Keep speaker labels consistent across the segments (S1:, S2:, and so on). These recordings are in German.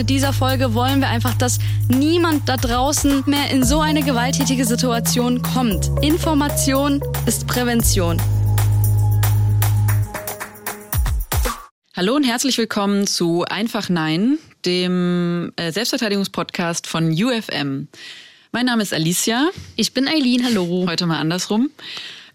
S1: mit dieser Folge wollen wir einfach, dass niemand da draußen mehr in so eine gewalttätige Situation kommt. Information ist Prävention.
S2: Hallo und herzlich willkommen zu Einfach Nein, dem äh, Selbstverteidigungspodcast von UFM. Mein Name ist Alicia.
S1: Ich bin Eileen, hallo.
S2: Heute mal andersrum.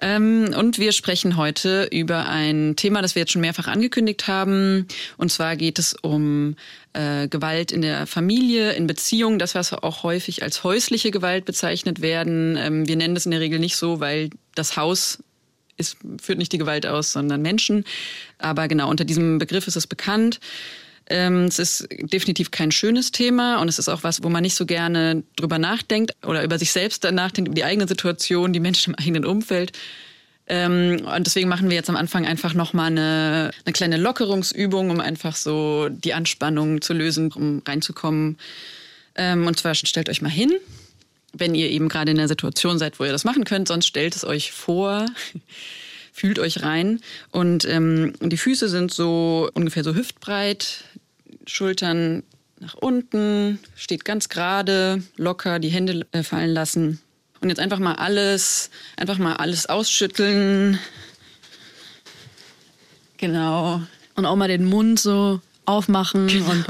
S2: Ähm, und wir sprechen heute über ein Thema, das wir jetzt schon mehrfach angekündigt haben. Und zwar geht es um äh, Gewalt in der Familie, in Beziehungen, das, was auch häufig als häusliche Gewalt bezeichnet werden. Ähm, wir nennen das in der Regel nicht so, weil das Haus ist, führt nicht die Gewalt aus, sondern Menschen. Aber genau, unter diesem Begriff ist es bekannt. Ähm, es ist definitiv kein schönes Thema und es ist auch was, wo man nicht so gerne drüber nachdenkt oder über sich selbst nachdenkt, über die eigene Situation, die Menschen im eigenen Umfeld. Ähm, und deswegen machen wir jetzt am Anfang einfach nochmal eine, eine kleine Lockerungsübung, um einfach so die Anspannung zu lösen, um reinzukommen. Ähm, und zwar stellt euch mal hin, wenn ihr eben gerade in der Situation seid, wo ihr das machen könnt, sonst stellt es euch vor fühlt euch rein. Und ähm, die Füße sind so ungefähr so hüftbreit, Schultern nach unten, steht ganz gerade, locker, die Hände äh, fallen lassen. Und jetzt einfach mal alles, einfach mal alles ausschütteln. Genau.
S1: Und auch mal den Mund so aufmachen genau. und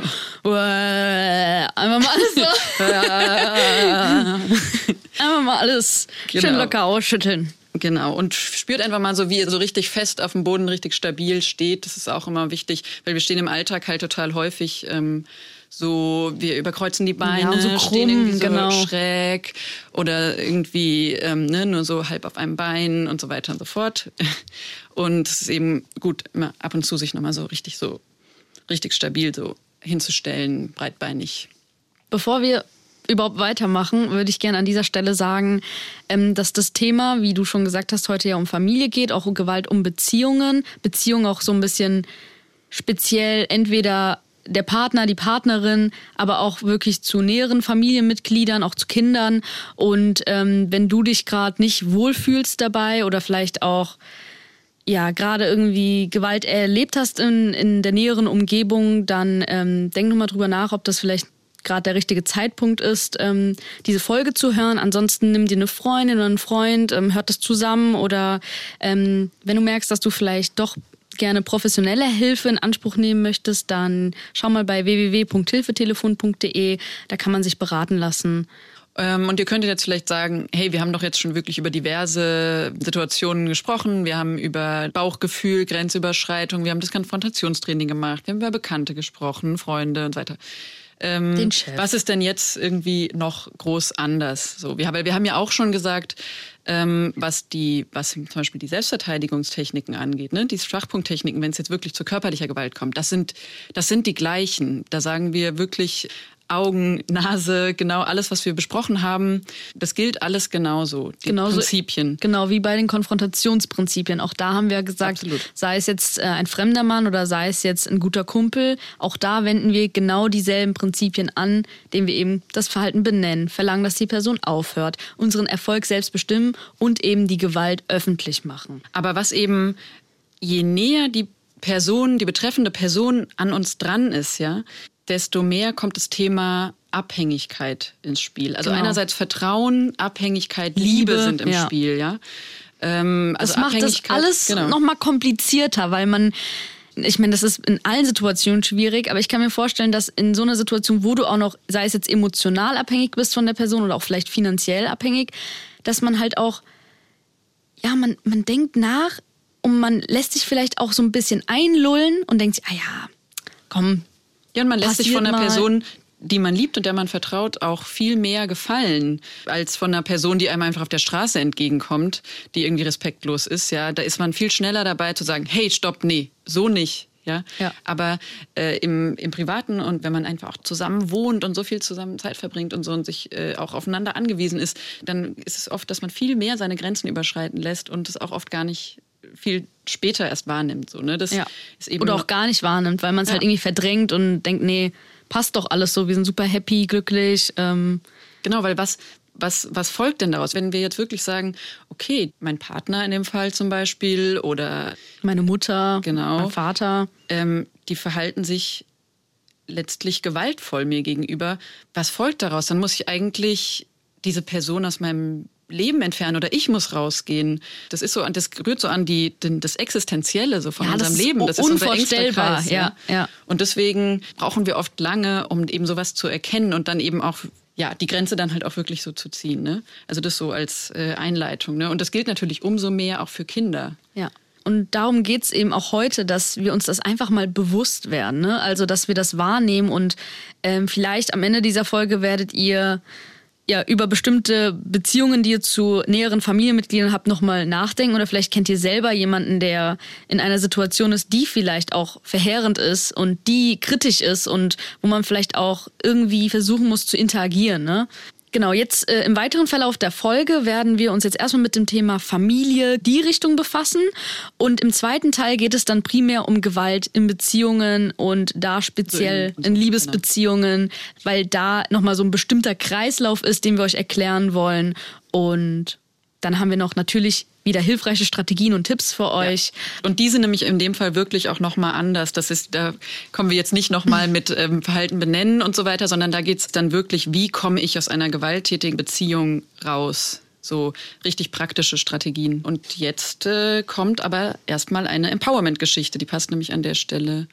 S1: einfach mal alles so. einfach mal alles genau. schön locker ausschütteln.
S2: Genau, und spürt einfach mal so, wie ihr so richtig fest auf dem Boden, richtig stabil steht. Das ist auch immer wichtig, weil wir stehen im Alltag halt total häufig ähm, so, wir überkreuzen die Beine, ja, so krumm, stehen irgendwie so genau. schräg oder irgendwie ähm, ne, nur so halb auf einem Bein und so weiter und so fort. Und es ist eben gut, immer ab und zu sich nochmal so richtig so, richtig stabil so hinzustellen, breitbeinig.
S1: Bevor wir überhaupt weitermachen, würde ich gerne an dieser Stelle sagen, ähm, dass das Thema, wie du schon gesagt hast, heute ja um Familie geht, auch um Gewalt um Beziehungen. Beziehungen auch so ein bisschen speziell entweder der Partner, die Partnerin, aber auch wirklich zu näheren Familienmitgliedern, auch zu Kindern. Und ähm, wenn du dich gerade nicht wohlfühlst dabei oder vielleicht auch ja gerade irgendwie Gewalt erlebt hast in, in der näheren Umgebung, dann ähm, denk nochmal drüber nach, ob das vielleicht gerade der richtige Zeitpunkt ist, ähm, diese Folge zu hören. Ansonsten nimm dir eine Freundin oder einen Freund, ähm, hört das zusammen oder ähm, wenn du merkst, dass du vielleicht doch gerne professionelle Hilfe in Anspruch nehmen möchtest, dann schau mal bei www.hilfetelefon.de, da kann man sich beraten lassen.
S2: Ähm, und ihr könntet jetzt vielleicht sagen, hey, wir haben doch jetzt schon wirklich über diverse Situationen gesprochen. Wir haben über Bauchgefühl, Grenzüberschreitung, wir haben das Konfrontationstraining gemacht, wir haben über Bekannte gesprochen, Freunde und so weiter. Ähm. Was ist denn jetzt irgendwie noch groß anders? So, wir, weil wir haben ja auch schon gesagt, ähm, was die, was zum Beispiel die Selbstverteidigungstechniken angeht, ne, die Schwachpunkttechniken, wenn es jetzt wirklich zu körperlicher Gewalt kommt, das sind, das sind die gleichen. Da sagen wir wirklich, Augen, Nase, genau alles, was wir besprochen haben, das gilt alles genauso. Die genauso, Prinzipien.
S1: Genau wie bei den Konfrontationsprinzipien. Auch da haben wir gesagt, Absolut. sei es jetzt äh, ein fremder Mann oder sei es jetzt ein guter Kumpel, auch da wenden wir genau dieselben Prinzipien an, indem wir eben das Verhalten benennen, verlangen, dass die Person aufhört, unseren Erfolg selbst bestimmen und eben die Gewalt öffentlich machen.
S2: Aber was eben, je näher die Person, die betreffende Person an uns dran ist, ja, desto mehr kommt das Thema Abhängigkeit ins Spiel. Also genau. einerseits Vertrauen, Abhängigkeit, Liebe, Liebe sind im ja. Spiel, ja.
S1: Ähm, also das macht das alles genau. noch mal komplizierter, weil man ich meine, das ist in allen Situationen schwierig, aber ich kann mir vorstellen, dass in so einer Situation, wo du auch noch, sei es jetzt emotional abhängig bist von der Person oder auch vielleicht finanziell abhängig, dass man halt auch, ja, man, man denkt nach und man lässt sich vielleicht auch so ein bisschen einlullen und denkt sich, ah ja, komm,
S2: ja, und man lässt sich von einer Person, die man liebt und der man vertraut, auch viel mehr gefallen als von einer Person, die einem einfach auf der Straße entgegenkommt, die irgendwie respektlos ist. Ja, da ist man viel schneller dabei zu sagen, hey, stopp, nee, so nicht. Ja? ja. Aber äh, im, im Privaten und wenn man einfach auch zusammen wohnt und so viel zusammen Zeit verbringt und so und sich äh, auch aufeinander angewiesen ist, dann ist es oft, dass man viel mehr seine Grenzen überschreiten lässt und es auch oft gar nicht viel später erst wahrnimmt. So, ne? das
S1: ja. ist eben Oder auch gar nicht wahrnimmt, weil man es halt ja. halt irgendwie verdrängt und denkt, nee, passt doch alles so, wir sind super happy, glücklich. Ähm.
S2: Genau, weil was, was, was folgt denn daraus? Wenn wir jetzt wirklich sagen, okay, mein Partner in dem Fall zum Beispiel oder
S1: meine Mutter,
S2: genau,
S1: mein Vater,
S2: ähm, die verhalten sich letztlich gewaltvoll mir gegenüber. Was folgt daraus? Dann muss ich eigentlich diese Person aus meinem Leben entfernen oder ich muss rausgehen. Das ist so, das rührt so an die, den, das Existenzielle so von
S1: Ja,
S2: unserem
S1: das
S2: Leben. Das ist
S1: unvorstellbar.
S2: Kreis,
S1: Ja, ja.
S2: Und deswegen brauchen wir oft lange, um eben sowas zu erkennen und dann eben auch ja, die Grenze dann halt auch wirklich so zu ziehen. Ne? Also das so als äh, Einleitung. Ne? Und das gilt natürlich umso mehr auch für Kinder.
S1: Ja. Und darum geht's eben auch heute, dass wir uns das einfach mal bewusst werden. Ne? Also, dass wir das wahrnehmen und ähm, vielleicht am Ende dieser Folge werdet ihr ja über bestimmte Beziehungen, die ihr zu näheren Familienmitgliedern habt, nochmal nachdenken. Oder vielleicht kennt ihr selber jemanden, der in einer Situation ist, die vielleicht auch verheerend ist und die kritisch ist und wo man vielleicht auch irgendwie versuchen muss zu interagieren. Ne? Genau, jetzt äh, im weiteren Verlauf der Folge werden wir uns jetzt erstmal mit dem Thema Familie, die Richtung befassen. Und im zweiten Teil geht es dann primär um Gewalt in Beziehungen und da speziell
S2: So in-
S1: in Liebesbeziehungen, weil da nochmal so ein bestimmter Kreislauf ist, den wir euch erklären wollen. Und dann haben wir noch natürlich wieder hilfreiche Strategien und Tipps für euch.
S2: Und die sind nämlich in dem Fall wirklich auch nochmal anders. Das ist, da kommen wir jetzt nicht nochmal mit ähm, Verhalten benennen und so weiter, sondern da geht's dann wirklich, wie komme ich aus einer gewalttätigen Beziehung raus? So richtig praktische Strategien. Und jetzt äh, kommt aber erstmal eine Empowerment-Geschichte, die passt nämlich an der Stelle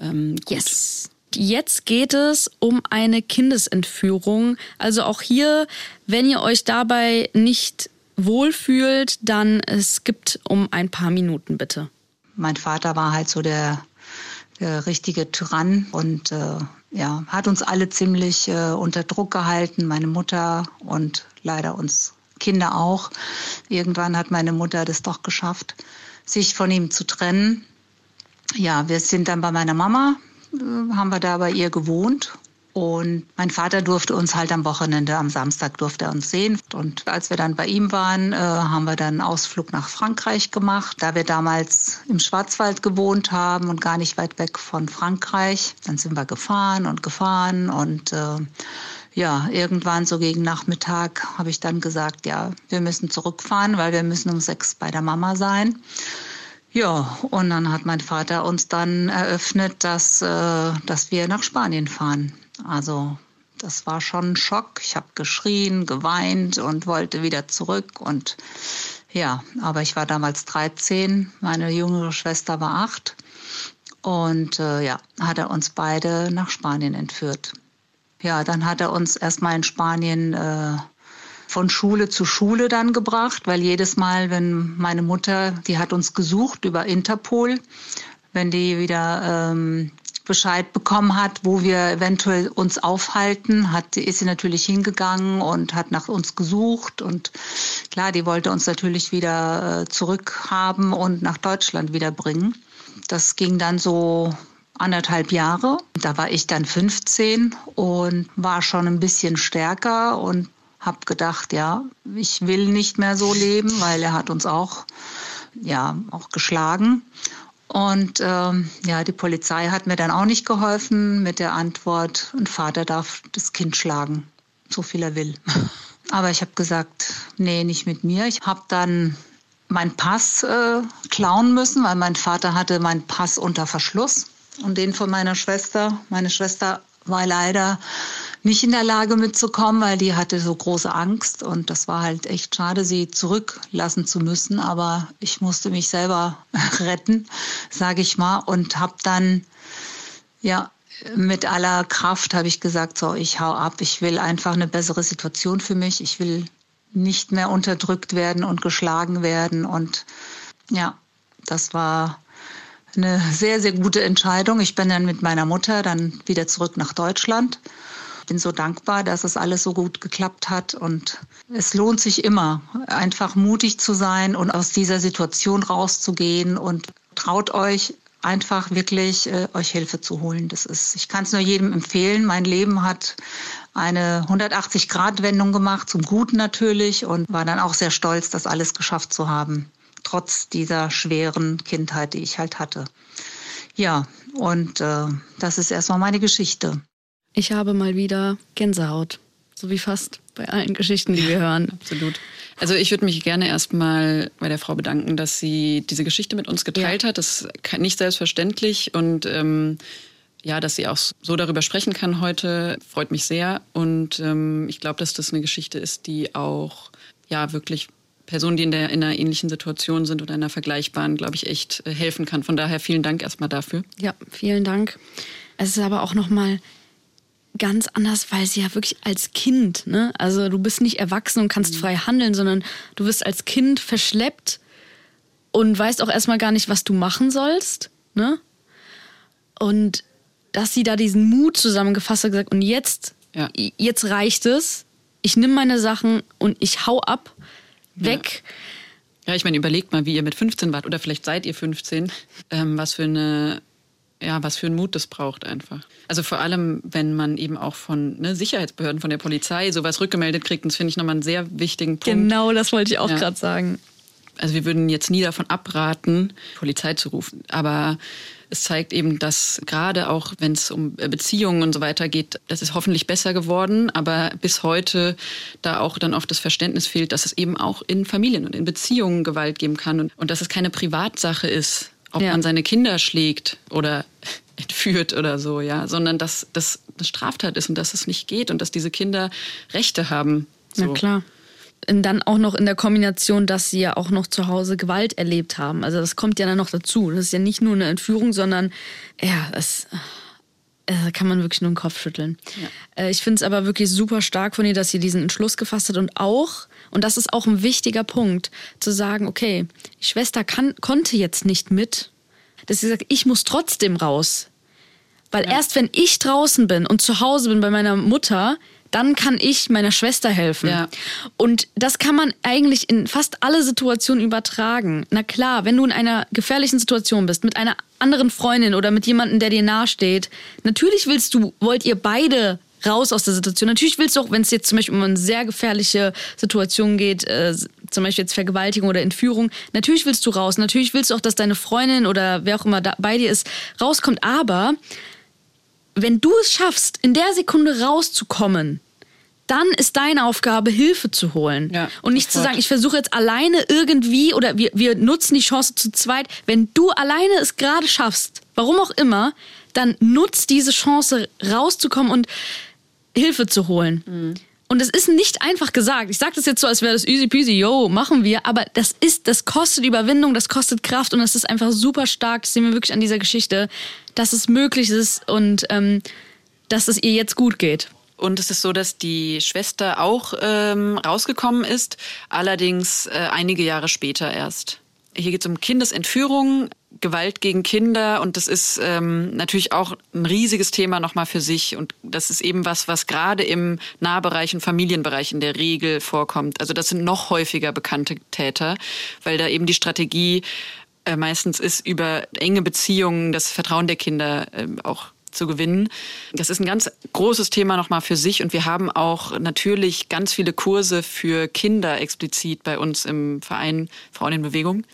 S2: ähm, gut.
S1: Yes. Jetzt geht es um eine Kindesentführung. Also auch hier, wenn ihr euch dabei nicht wohlfühlt, dann es gibt um ein paar Minuten bitte.
S3: Mein Vater war halt so der, der richtige Tyrann und äh, ja, hat uns alle ziemlich äh, unter Druck gehalten, meine Mutter und leider uns Kinder auch. Irgendwann hat meine Mutter das doch geschafft, sich von ihm zu trennen. Ja, wir sind dann bei meiner Mama, äh, haben wir da bei ihr gewohnt. Und mein Vater durfte uns halt am Wochenende, am Samstag durfte er uns sehen. Und als wir dann bei ihm waren, äh, haben wir dann einen Ausflug nach Frankreich gemacht. Da wir damals im Schwarzwald gewohnt haben und gar nicht weit weg von Frankreich, dann sind wir gefahren und gefahren und äh, ja, irgendwann so gegen Nachmittag habe ich dann gesagt, ja, wir müssen zurückfahren, weil wir müssen um sechs bei der Mama sein. Ja, und dann hat mein Vater uns dann eröffnet, dass, äh, dass wir nach Spanien fahren. Also das war schon ein Schock. Ich habe geschrien, geweint und wollte wieder zurück. Und ja, aber ich war damals 13, meine jüngere Schwester war acht. Und äh, ja, hat er uns beide nach Spanien entführt. Ja, dann hat er uns erstmal in Spanien äh, von Schule zu Schule dann gebracht, weil jedes Mal, wenn meine Mutter, die hat uns gesucht über Interpol, wenn die wieder ähm, Bescheid bekommen hat, wo wir eventuell uns aufhalten, hat, ist sie natürlich hingegangen und hat nach uns gesucht und klar, die wollte uns natürlich wieder äh, zurückhaben und nach Deutschland wieder bringen. Das ging dann so anderthalb Jahre. Da war ich dann 15 und war schon ein bisschen stärker und habe gedacht, ja, ich will nicht mehr so leben, weil er hat uns auch, ja, auch geschlagen. Und ähm, ja, die Polizei hat mir dann auch nicht geholfen mit der Antwort, ein Vater darf das Kind schlagen, so viel er will. Aber ich habe gesagt, nee, nicht mit mir. Ich habe dann meinen Pass äh, klauen müssen, weil mein Vater hatte meinen Pass unter Verschluss und den von meiner Schwester. Meine Schwester war leider nicht in der Lage mitzukommen, weil die hatte so große Angst und das war halt echt schade, sie zurücklassen zu müssen. Aber ich musste mich selber retten, sage ich mal, und habe dann ja mit aller Kraft habe ich gesagt, so ich hau ab, ich will einfach eine bessere Situation für mich, ich will nicht mehr unterdrückt werden und geschlagen werden und ja, das war eine sehr, sehr gute Entscheidung. Ich bin dann mit meiner Mutter dann wieder zurück nach Deutschland. Bin so dankbar, dass es alles so gut geklappt hat und es lohnt sich immer, einfach mutig zu sein und aus dieser Situation rauszugehen und traut euch einfach wirklich äh, euch Hilfe zu holen. Das ist, ich kann es nur jedem empfehlen. Mein Leben hat eine 180-Grad-Wendung gemacht, zum Guten natürlich, und war dann auch sehr stolz, das alles geschafft zu haben, trotz dieser schweren Kindheit, die ich halt hatte. Ja, und äh, das ist erstmal meine Geschichte.
S1: Ich habe mal wieder Gänsehaut. So wie fast bei allen Geschichten, die wir hören.
S2: Absolut. Also ich würde mich gerne erstmal bei der Frau bedanken, dass sie diese Geschichte mit uns geteilt
S1: Ja.
S2: hat. Das ist nicht selbstverständlich und ähm, ja, dass sie auch so darüber sprechen kann heute, freut mich sehr. Und ähm, ich glaube, dass das eine Geschichte ist, die auch ja wirklich Personen, die in, der, in einer ähnlichen Situation sind oder in einer vergleichbaren, glaube ich, echt äh, helfen kann. Von daher vielen Dank erstmal dafür.
S1: Ja, vielen Dank. Es ist aber auch nochmal ganz anders, weil sie ja wirklich als Kind, ne? Also du bist nicht erwachsen und kannst mhm. frei handeln, sondern du wirst als Kind verschleppt und weißt auch erstmal gar nicht, was du machen sollst, ne? Und dass sie da diesen Mut zusammengefasst hat, gesagt, und jetzt, ja. jetzt reicht es. Ich nehme meine Sachen und ich hau ab, weg.
S2: Ja. ja ich meine, überlegt mal, wie ihr mit 15 wart oder vielleicht seid ihr 15, ähm, was für eine ja, was für einen Mut das braucht einfach. Also vor allem, wenn man eben auch von ne, Sicherheitsbehörden, von der Polizei sowas rückgemeldet kriegt, das finde ich nochmal einen sehr wichtigen Punkt.
S1: Genau, das wollte ich auch ja. gerade sagen.
S2: Also wir würden jetzt nie davon abraten, Polizei zu rufen. Aber es zeigt eben, dass gerade auch, wenn es um Beziehungen und so weiter geht, das ist hoffentlich besser geworden, aber bis heute da auch dann oft das Verständnis fehlt, dass es eben auch in Familien und in Beziehungen Gewalt geben kann und, und dass es keine Privatsache ist, ob ja. man seine Kinder schlägt oder entführt oder so, ja, sondern dass das eine Straftat ist und dass es nicht geht und dass diese Kinder Rechte haben.
S1: So. Na klar. Und dann auch noch in der Kombination, dass sie ja auch noch zu Hause Gewalt erlebt haben. Also das kommt ja dann noch dazu. Das ist ja nicht nur eine Entführung, sondern ja, das äh, kann man wirklich nur den Kopf schütteln. Ja. Äh, ich finde es aber wirklich super stark von ihr, dass sie diesen Entschluss gefasst hat und auch, und das ist auch ein wichtiger Punkt, zu sagen, okay, die Schwester kann, konnte jetzt nicht mit, dass sie sagt, ich muss trotzdem raus. Weil ja. erst wenn ich draußen bin und zu Hause bin bei meiner Mutter, dann kann ich meiner Schwester helfen. Ja. Und das kann man eigentlich in fast alle Situationen übertragen. Na klar, wenn du in einer gefährlichen Situation bist, mit einer anderen Freundin oder mit jemandem, der dir nahesteht, natürlich willst du, wollt ihr beide raus aus der Situation. Natürlich willst du auch, wenn es jetzt zum Beispiel um eine sehr gefährliche Situation geht, äh, zum Beispiel jetzt Vergewaltigung oder Entführung, natürlich willst du raus. Natürlich willst du auch, dass deine Freundin oder wer auch immer da bei dir ist, rauskommt. Aber wenn du es schaffst, in der Sekunde rauszukommen, dann ist deine Aufgabe, Hilfe zu holen. Ja, und nicht zu sagen, ich versuche jetzt alleine irgendwie oder wir, wir nutzen die Chance zu zweit. Wenn du alleine es gerade schaffst, warum auch immer, dann nutzt diese Chance rauszukommen und Hilfe zu holen. Mhm. Und es ist nicht einfach gesagt. Ich sage das jetzt so, als wäre das easy peasy, yo, machen wir. Aber das ist, das kostet Überwindung, das kostet Kraft und das ist einfach super stark. Das sehen wir wirklich an dieser Geschichte, dass es möglich ist und ähm, dass es ihr jetzt gut geht.
S2: Und es ist so, dass die Schwester auch ähm, rausgekommen ist, allerdings äh, einige Jahre später erst. Hier geht es um Kindesentführung, Gewalt gegen Kinder und das ist ähm, natürlich auch ein riesiges Thema nochmal für sich und das ist eben was, was gerade im Nahbereich und Familienbereich in der Regel vorkommt. Also das sind noch häufiger bekannte Täter, weil da eben die Strategie äh, meistens ist, über enge Beziehungen das Vertrauen der Kinder äh, auch zu gewinnen. Das ist ein ganz großes Thema nochmal für sich und wir haben auch natürlich ganz viele Kurse für Kinder explizit bei uns im Verein Frauen in Bewegung.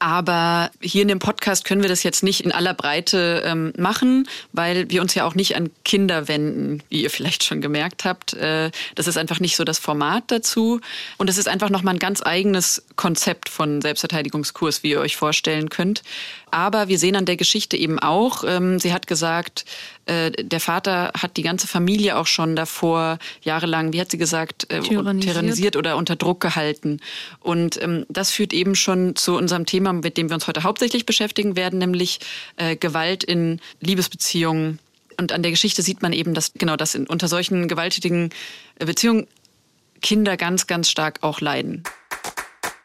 S2: Aber hier in dem Podcast können wir das jetzt nicht in aller Breite ähm, machen, weil wir uns ja auch nicht an Kinder wenden, wie ihr vielleicht schon gemerkt habt. Äh, das ist einfach nicht so das Format dazu. Und es ist einfach nochmal ein ganz eigenes Konzept von Selbstverteidigungskurs, wie ihr euch vorstellen könnt. Aber wir sehen an der Geschichte eben auch, ähm, sie hat gesagt, äh, der Vater hat die ganze Familie auch schon davor jahrelang, wie hat sie gesagt, äh, tyrannisiert. tyrannisiert oder unter Druck gehalten. Und ähm, das führt eben schon zu unserem Thema, mit dem wir uns heute hauptsächlich beschäftigen werden, nämlich äh, Gewalt in Liebesbeziehungen. Und an der Geschichte sieht man eben, dass genau das unter solchen gewalttätigen äh, Beziehungen Kinder ganz, ganz stark auch leiden.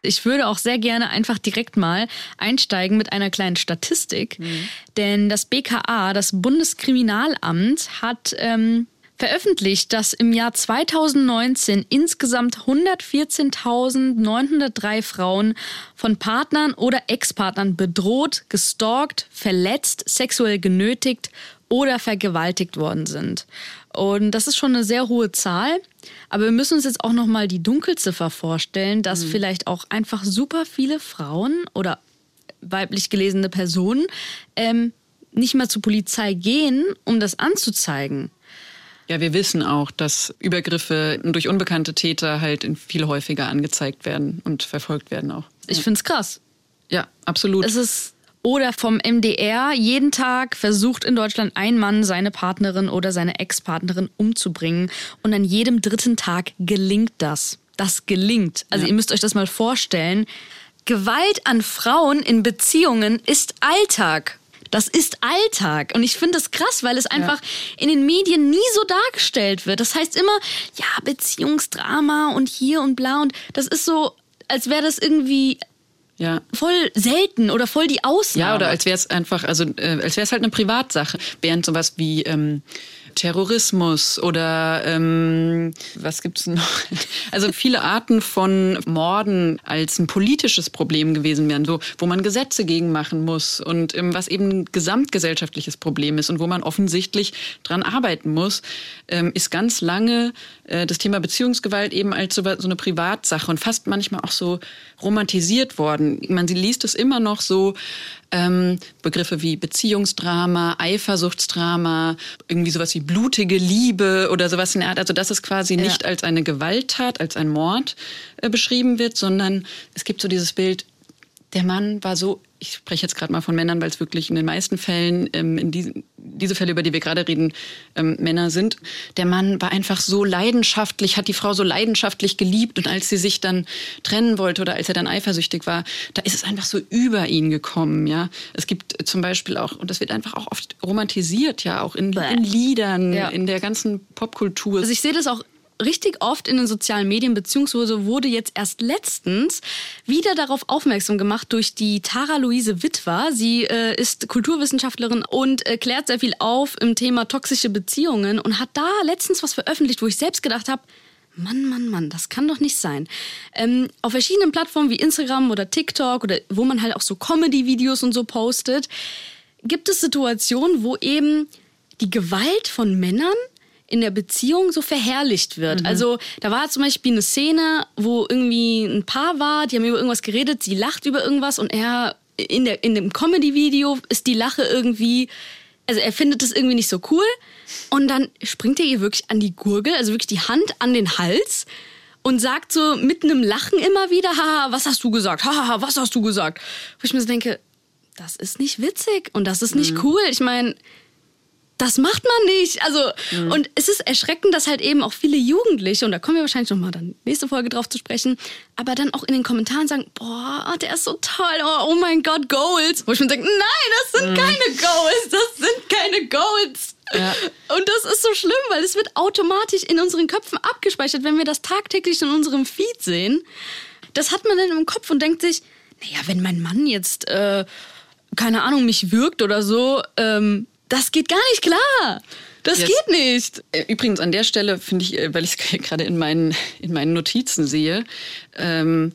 S1: Ich würde auch sehr gerne einfach direkt mal einsteigen mit einer kleinen Statistik. Mhm. denn das BKA, das Bundeskriminalamt, hat ähm, veröffentlicht, dass im Jahr 2019 insgesamt 114.903 Frauen von Partnern oder Ex-Partnern bedroht, gestalkt, verletzt, sexuell genötigt oder vergewaltigt worden sind. Und das ist schon eine sehr hohe Zahl. Aber wir müssen uns jetzt auch noch mal die Dunkelziffer vorstellen, dass mhm. vielleicht auch einfach super viele Frauen oder weiblich gelesene Personen ähm, nicht mal zur Polizei gehen, um das anzuzeigen.
S2: Ja, wir wissen auch, dass Übergriffe durch unbekannte Täter halt viel häufiger angezeigt werden und verfolgt werden auch.
S1: Ich finde es krass.
S2: Ja, absolut.
S1: Es ist Oder vom MDR, jeden Tag versucht in Deutschland ein Mann seine Partnerin oder seine Ex-Partnerin umzubringen. Und an jedem dritten Tag gelingt das. Das gelingt. Also ja. ihr müsst euch das mal vorstellen. Gewalt an Frauen in Beziehungen ist Alltag. Das ist Alltag. Und ich finde das krass, weil es einfach ja. in den Medien nie so dargestellt wird. Das heißt immer, ja, Beziehungsdrama und hier und bla. Und das ist so, als wäre das irgendwie ja. voll selten oder voll die Ausnahme.
S2: Ja, oder als wäre es einfach, also äh, als wäre es halt eine Privatsache. Während sowas wie ähm, Terrorismus oder ähm, was gibt's noch? Also viele Arten von Morden als ein politisches Problem gewesen wären, so wo man Gesetze gegen machen muss und ähm, was eben ein gesamtgesellschaftliches Problem ist und wo man offensichtlich dran arbeiten muss, ähm, ist ganz lange äh, das Thema Beziehungsgewalt eben als so, so eine Privatsache und fast manchmal auch so romantisiert worden. Man liest es immer noch so ähm, Begriffe wie Beziehungsdrama, Eifersuchtsdrama, irgendwie sowas wie blutige Liebe oder sowas in der Art. Also dass es quasi ja. nicht als eine Gewalttat, als ein Mord äh, beschrieben wird, sondern es gibt so dieses Bild, der Mann war so ich spreche jetzt gerade mal von Männern, weil es wirklich in den meisten Fällen, ähm, in diesen, diese Fälle, über die wir gerade reden, ähm, Männer sind. Der Mann war einfach so leidenschaftlich, hat die Frau so leidenschaftlich geliebt und als sie sich dann trennen wollte oder als er dann eifersüchtig war, da ist es einfach so über ihn gekommen, ja. Es gibt zum Beispiel auch, und das wird einfach auch oft romantisiert, ja, auch in, in Liedern, ja. in der ganzen Popkultur.
S1: Also ich sehe das auch richtig oft in den sozialen Medien, beziehungsweise wurde jetzt erst letztens wieder darauf aufmerksam gemacht durch die Tara Luise Witwer. Sie äh, ist Kulturwissenschaftlerin und äh, klärt sehr viel auf im Thema toxische Beziehungen und hat da letztens was veröffentlicht, wo ich selbst gedacht habe, Mann, Mann, Mann, das kann doch nicht sein. Ähm, auf verschiedenen Plattformen wie Instagram oder TikTok oder wo man halt auch so Comedy-Videos und so postet, gibt es Situationen, wo eben die Gewalt von Männern in der Beziehung so verherrlicht wird. Mhm. Also da war zum Beispiel eine Szene, wo irgendwie ein Paar war, die haben über irgendwas geredet, sie lacht über irgendwas und er in, der, in dem Comedy-Video ist die Lache irgendwie, also er findet das irgendwie nicht so cool und dann springt er ihr wirklich an die Gurgel, also wirklich die Hand an den Hals und sagt so mit einem Lachen immer wieder, haha, was hast du gesagt? Haha, was hast du gesagt? Wo ich mir so denke, das ist nicht witzig und das ist nicht mhm. cool. Ich meine, das macht man nicht. Also, mhm. und es ist erschreckend, dass halt eben auch viele Jugendliche, und da kommen wir wahrscheinlich nochmal dann nächste Folge drauf zu sprechen, aber dann auch in den Kommentaren sagen, boah, der ist so toll, oh, oh mein Gott, Goals. Wo ich mir denke, nein, das sind mhm. keine Goals, das sind keine Goals. Ja. Und das ist so schlimm, weil es wird automatisch in unseren Köpfen abgespeichert, wenn wir das tagtäglich in unserem Feed sehen. Das hat man dann im Kopf und denkt sich, naja, wenn mein Mann jetzt, äh, keine Ahnung, mich wirkt oder so, ähm, das geht gar nicht klar. Das yes. geht nicht.
S2: Äh, übrigens an der Stelle finde ich, äh, weil ich es gerade in meinen, in meinen Notizen sehe, ähm,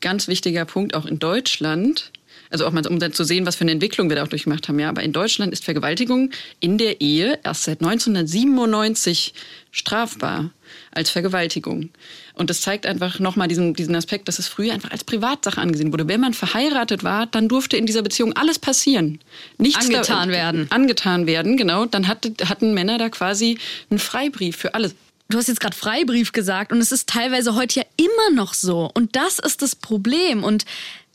S2: ganz wichtiger Punkt auch in Deutschland. Also auch mal, um dann zu sehen, was für eine Entwicklung wir da auch durchgemacht haben. Ja, aber in Deutschland ist Vergewaltigung in der Ehe erst seit 1997 strafbar als Vergewaltigung. Und das zeigt einfach nochmal diesen, diesen Aspekt, dass es früher einfach als Privatsache angesehen wurde. Wenn man verheiratet war, dann durfte in dieser Beziehung alles passieren.
S1: Nichts angetan da, werden.
S2: Angetan werden, genau. Dann hatte, hatten Männer da quasi einen Freibrief für alles.
S1: Du hast jetzt gerade Freibrief gesagt und es ist teilweise heute ja immer noch so. Und das ist das Problem. Und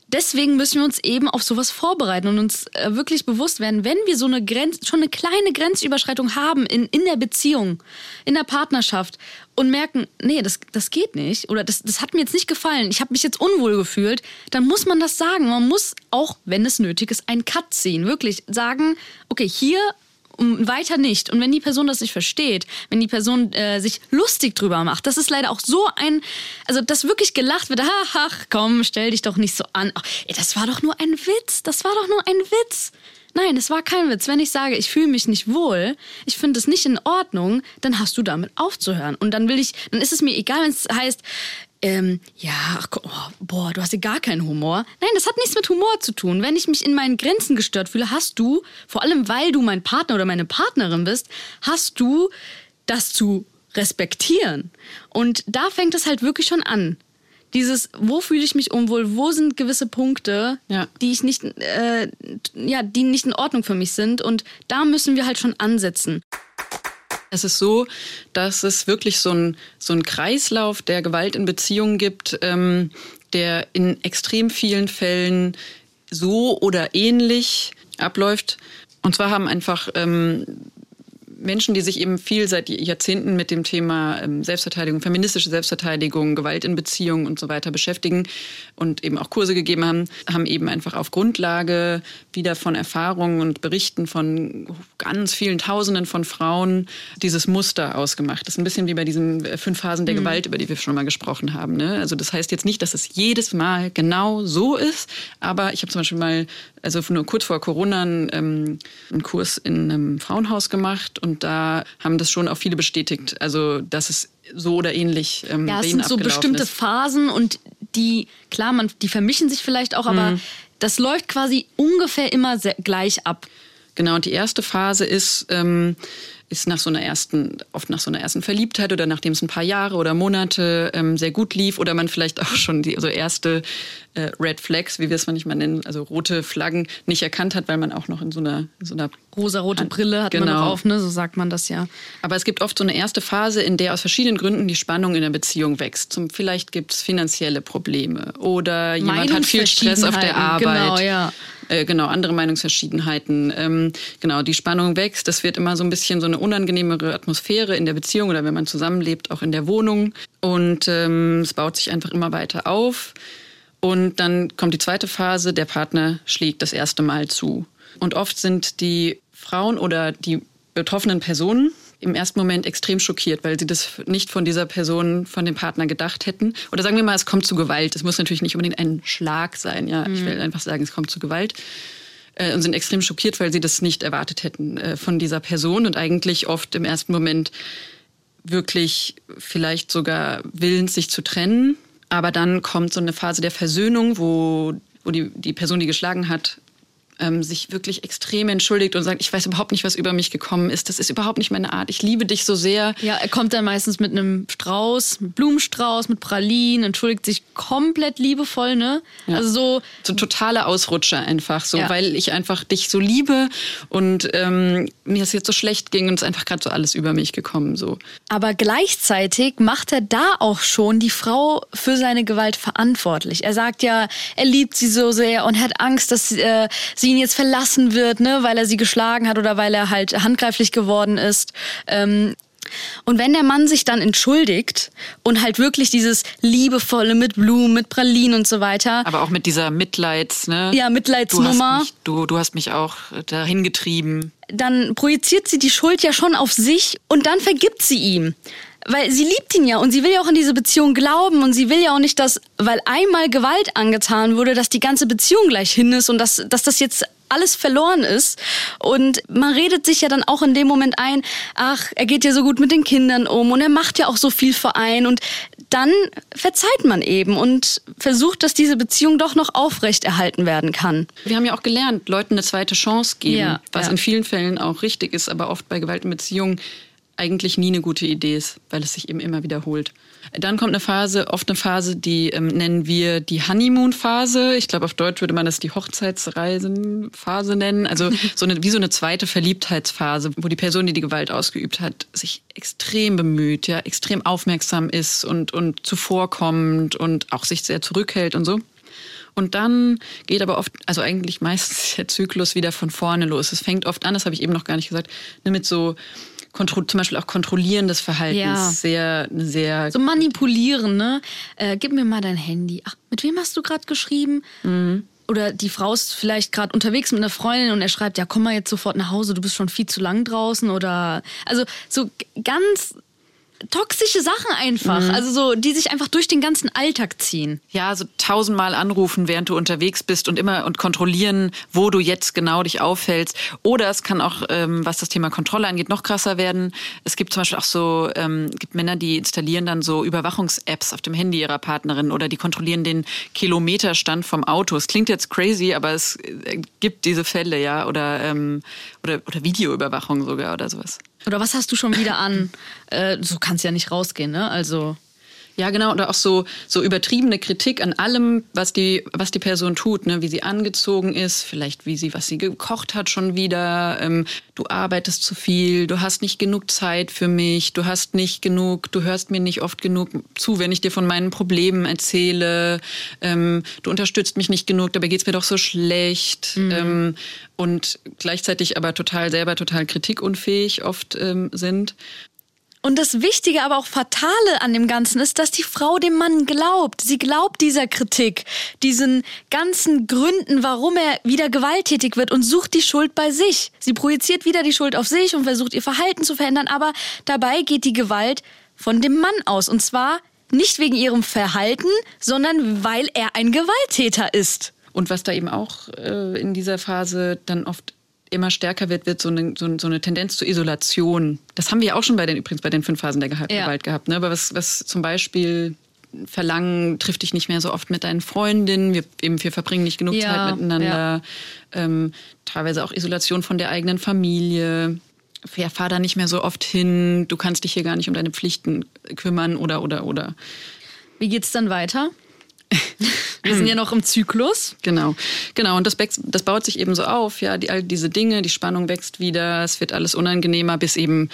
S1: deswegen müssen wir uns eben auf sowas vorbereiten und uns äh, wirklich bewusst werden, wenn wir so eine Grenz, schon eine kleine Grenzüberschreitung haben in, in der Beziehung, in der Partnerschaft und merken, nee, das, das geht nicht oder das, das hat mir jetzt nicht gefallen, ich habe mich jetzt unwohl gefühlt, dann muss man das sagen. Man muss auch, wenn es nötig ist, einen Cut ziehen. Wirklich sagen, okay, hier und weiter nicht. Und wenn die Person das nicht versteht, wenn die Person äh, sich lustig drüber macht, das ist leider auch so ein, also dass wirklich gelacht wird, ach, ach komm, stell dich doch nicht so an. Ach, ey, das war doch nur ein Witz, das war doch nur ein Witz. Nein, es war kein Witz. Wenn ich sage, ich fühle mich nicht wohl, ich finde es nicht in Ordnung, dann hast du damit aufzuhören. Und dann will ich, dann ist es mir egal, wenn es heißt, ähm, ja, ach, oh, boah, du hast ja gar keinen Humor. Nein, das hat nichts mit Humor zu tun. Wenn ich mich in meinen Grenzen gestört fühle, hast du, vor allem weil du mein Partner oder meine Partnerin bist, hast du das zu respektieren. Und da fängt es halt wirklich schon an. Dieses, wo fühle ich mich unwohl, wo sind gewisse Punkte, ja. die ich nicht, äh, ja, die nicht in Ordnung für mich sind. Und da müssen wir halt schon ansetzen.
S2: Es ist so, dass es wirklich so ein, so ein Kreislauf der Gewalt in Beziehungen gibt, ähm, der in extrem vielen Fällen so oder ähnlich abläuft. Und zwar haben einfach ähm, Menschen, die sich eben viel seit Jahrzehnten mit dem Thema ähm, Selbstverteidigung, feministische Selbstverteidigung, Gewalt in Beziehungen und so weiter beschäftigen und eben auch Kurse gegeben haben, haben eben einfach auf Grundlage wieder von Erfahrungen und Berichten von ganz vielen Tausenden von Frauen dieses Muster ausgemacht. Das ist ein bisschen wie bei diesen äh, fünf Phasen der mhm. Gewalt, über die wir schon mal gesprochen haben. Ne? Also das heißt jetzt nicht, dass es jedes Mal genau so ist, aber ich habe zum Beispiel mal also nur kurz vor Corona einen, ähm, einen Kurs in einem Frauenhaus gemacht und da haben das schon auch viele bestätigt. Also, dass es so oder ähnlich
S1: ähm, Ja, es sind so bestimmte ist. Phasen und die, klar, man, die vermischen sich vielleicht auch, aber mhm. das läuft quasi ungefähr immer gleich ab.
S2: Genau, und die erste Phase ist, ähm, ist nach so einer ersten, oft nach so einer ersten Verliebtheit oder nachdem es ein paar Jahre oder Monate ähm, sehr gut lief oder man vielleicht auch schon die also erste äh, Red Flags, wie wir es manchmal nennen, also rote Flaggen, nicht erkannt hat, weil man auch noch in so einer, in so einer
S1: rosa-rote Brille hat genau. man noch auf, ne? So sagt man das ja.
S2: Aber es gibt oft so eine erste Phase, in der aus verschiedenen Gründen die Spannung in der Beziehung wächst. Zum, vielleicht gibt es finanzielle Probleme oder jemand hat viel Stress auf der Arbeit.
S1: Genau, ja.
S2: Äh, genau, andere Meinungsverschiedenheiten. Ähm, genau, die Spannung wächst. Das wird immer so ein bisschen so eine unangenehmere Atmosphäre in der Beziehung oder wenn man zusammenlebt, auch in der Wohnung. Und ähm, es baut sich einfach immer weiter auf. Und dann kommt die zweite Phase, der Partner schlägt das erste Mal zu. Und oft sind die Frauen oder die betroffenen Personen im ersten Moment extrem schockiert, weil sie das nicht von dieser Person, von dem Partner gedacht hätten. Oder sagen wir mal, es kommt zu Gewalt. Es muss natürlich nicht unbedingt ein Schlag sein. Ja, mhm. ich will einfach sagen, es kommt zu Gewalt äh, und sind extrem schockiert, weil sie das nicht erwartet hätten äh, von dieser Person und eigentlich oft im ersten Moment wirklich vielleicht sogar willens, sich zu trennen. Aber dann kommt so eine Phase der Versöhnung, wo, wo die, die Person, die geschlagen hat, ähm, sich wirklich extrem entschuldigt und sagt, ich weiß überhaupt nicht, was über mich gekommen ist. Das ist überhaupt nicht meine Art. Ich liebe dich so sehr.
S1: Ja, er kommt dann meistens mit einem Strauß, einem Blumenstrauß, mit Pralinen, entschuldigt sich komplett liebevoll, ne?
S2: Ja. Also so. So totale Ausrutscher einfach, so, ja. weil ich einfach dich so liebe und ähm, mir es jetzt so schlecht ging und es ist einfach gerade so alles über mich gekommen, so.
S1: Aber gleichzeitig macht er da auch schon die Frau für seine Gewalt verantwortlich. Er sagt ja, er liebt sie so sehr und hat Angst, dass äh, sie sie ihn jetzt verlassen wird, ne, weil er sie geschlagen hat oder weil er halt handgreiflich geworden ist. Ähm, und wenn der Mann sich dann entschuldigt und halt wirklich dieses liebevolle mit Blumen, mit Pralinen und so weiter.
S2: Aber auch mit dieser Mitleids, ne?
S1: Ja, Mitleidsnummer.
S2: Du hast mich, du, du hast mich auch dahin getrieben.
S1: Dann projiziert sie die Schuld ja schon auf sich und dann vergibt sie ihm weil sie liebt ihn ja und sie will ja auch in diese Beziehung glauben und sie will ja auch nicht, dass, weil einmal Gewalt angetan wurde, dass die ganze Beziehung gleich hin ist und dass, dass das jetzt alles verloren ist. Und man redet sich ja dann auch in dem Moment ein, ach, er geht ja so gut mit den Kindern um und er macht ja auch so viel für einen. Und dann verzeiht man eben und versucht, dass diese Beziehung doch noch aufrechterhalten werden kann.
S2: Wir haben ja auch gelernt, Leuten eine zweite Chance geben, ja, was ja. in vielen Fällen auch richtig ist, aber oft bei Gewalt in Beziehungen eigentlich nie eine gute Idee ist, weil es sich eben immer wiederholt. Dann kommt eine Phase, oft eine Phase, die ähm, nennen wir die Honeymoon-Phase. Ich glaube, auf Deutsch würde man das die Hochzeitsreisenphase nennen. Also so eine, wie so eine zweite Verliebtheitsphase, wo die Person, die die Gewalt ausgeübt hat, sich extrem bemüht, ja, extrem aufmerksam ist und, und zuvorkommend und auch sich sehr zurückhält und so. Und dann geht aber oft, also eigentlich meistens der Zyklus wieder von vorne los. Es fängt oft an, das habe ich eben noch gar nicht gesagt, ne, mit so zum Beispiel auch kontrollierendes Verhalten. Ja. Sehr, sehr.
S1: So manipulieren, ne? Äh, gib mir mal dein Handy. Ach, mit wem hast du gerade geschrieben? Mhm. Oder die Frau ist vielleicht gerade unterwegs mit einer Freundin und er schreibt, ja, komm mal jetzt sofort nach Hause, du bist schon viel zu lang draußen. Oder also so ganz toxische Sachen einfach. Mhm. Also so, die sich einfach durch den ganzen Alltag ziehen.
S2: Ja, so tausendmal anrufen, während du unterwegs bist und immer und kontrollieren, wo du jetzt genau dich aufhältst. Oder es kann auch, ähm, was das Thema Kontrolle angeht, noch krasser werden. Es gibt zum Beispiel auch so, ähm, gibt Männer, die installieren dann so Überwachungs-Apps auf dem Handy ihrer Partnerin oder die kontrollieren den Kilometerstand vom Auto. Es klingt jetzt crazy, aber es äh, gibt diese Fälle, ja. Oder, ähm, oder, oder Videoüberwachung sogar oder sowas.
S1: Oder was hast du schon wieder an? äh, so kannst ja nicht rausgehen, ne? Also.
S2: Ja, genau. Oder auch so, so übertriebene Kritik an allem, was die, was die Person tut, ne? wie sie angezogen ist, vielleicht wie sie, was sie gekocht hat schon wieder. Ähm, du arbeitest zu viel, du hast nicht genug Zeit für mich, du hast nicht genug, du hörst mir nicht oft genug zu, wenn ich dir von meinen Problemen erzähle. Ähm, du unterstützt mich nicht genug, dabei geht's mir doch so schlecht. Mhm. Ähm, und gleichzeitig aber total selber total kritikunfähig oft ähm, sind.
S1: Und das Wichtige, aber auch Fatale an dem Ganzen ist, dass die Frau dem Mann glaubt. Sie glaubt dieser Kritik, diesen ganzen Gründen, warum er wieder gewalttätig wird und sucht die Schuld bei sich. Sie projiziert wieder die Schuld auf sich und versucht ihr Verhalten zu verändern, aber dabei geht die Gewalt von dem Mann aus. Und zwar nicht wegen ihrem Verhalten, sondern weil er ein Gewalttäter ist.
S2: Und was da eben auch äh, in dieser Phase dann oft immer stärker wird, wird so eine, so, eine Tendenz zur Isolation. Das haben wir auch schon bei den übrigens bei den fünf Phasen der Gewalt ja. gehabt. Ne? Aber was, was zum Beispiel Verlangen, triff dich nicht mehr so oft mit deinen Freundinnen, wir, eben, wir verbringen nicht genug ja, Zeit miteinander. Ja. Ähm, teilweise auch Isolation von der eigenen Familie. Ja, fahr da nicht mehr so oft hin, du kannst dich hier gar nicht um deine Pflichten kümmern oder oder oder.
S1: Wie geht's dann weiter? Wir sind ja noch im Zyklus.
S2: Genau, genau. Und das, das baut sich eben so auf, ja, die, all diese Dinge, die Spannung wächst wieder, es wird alles unangenehmer, bis eben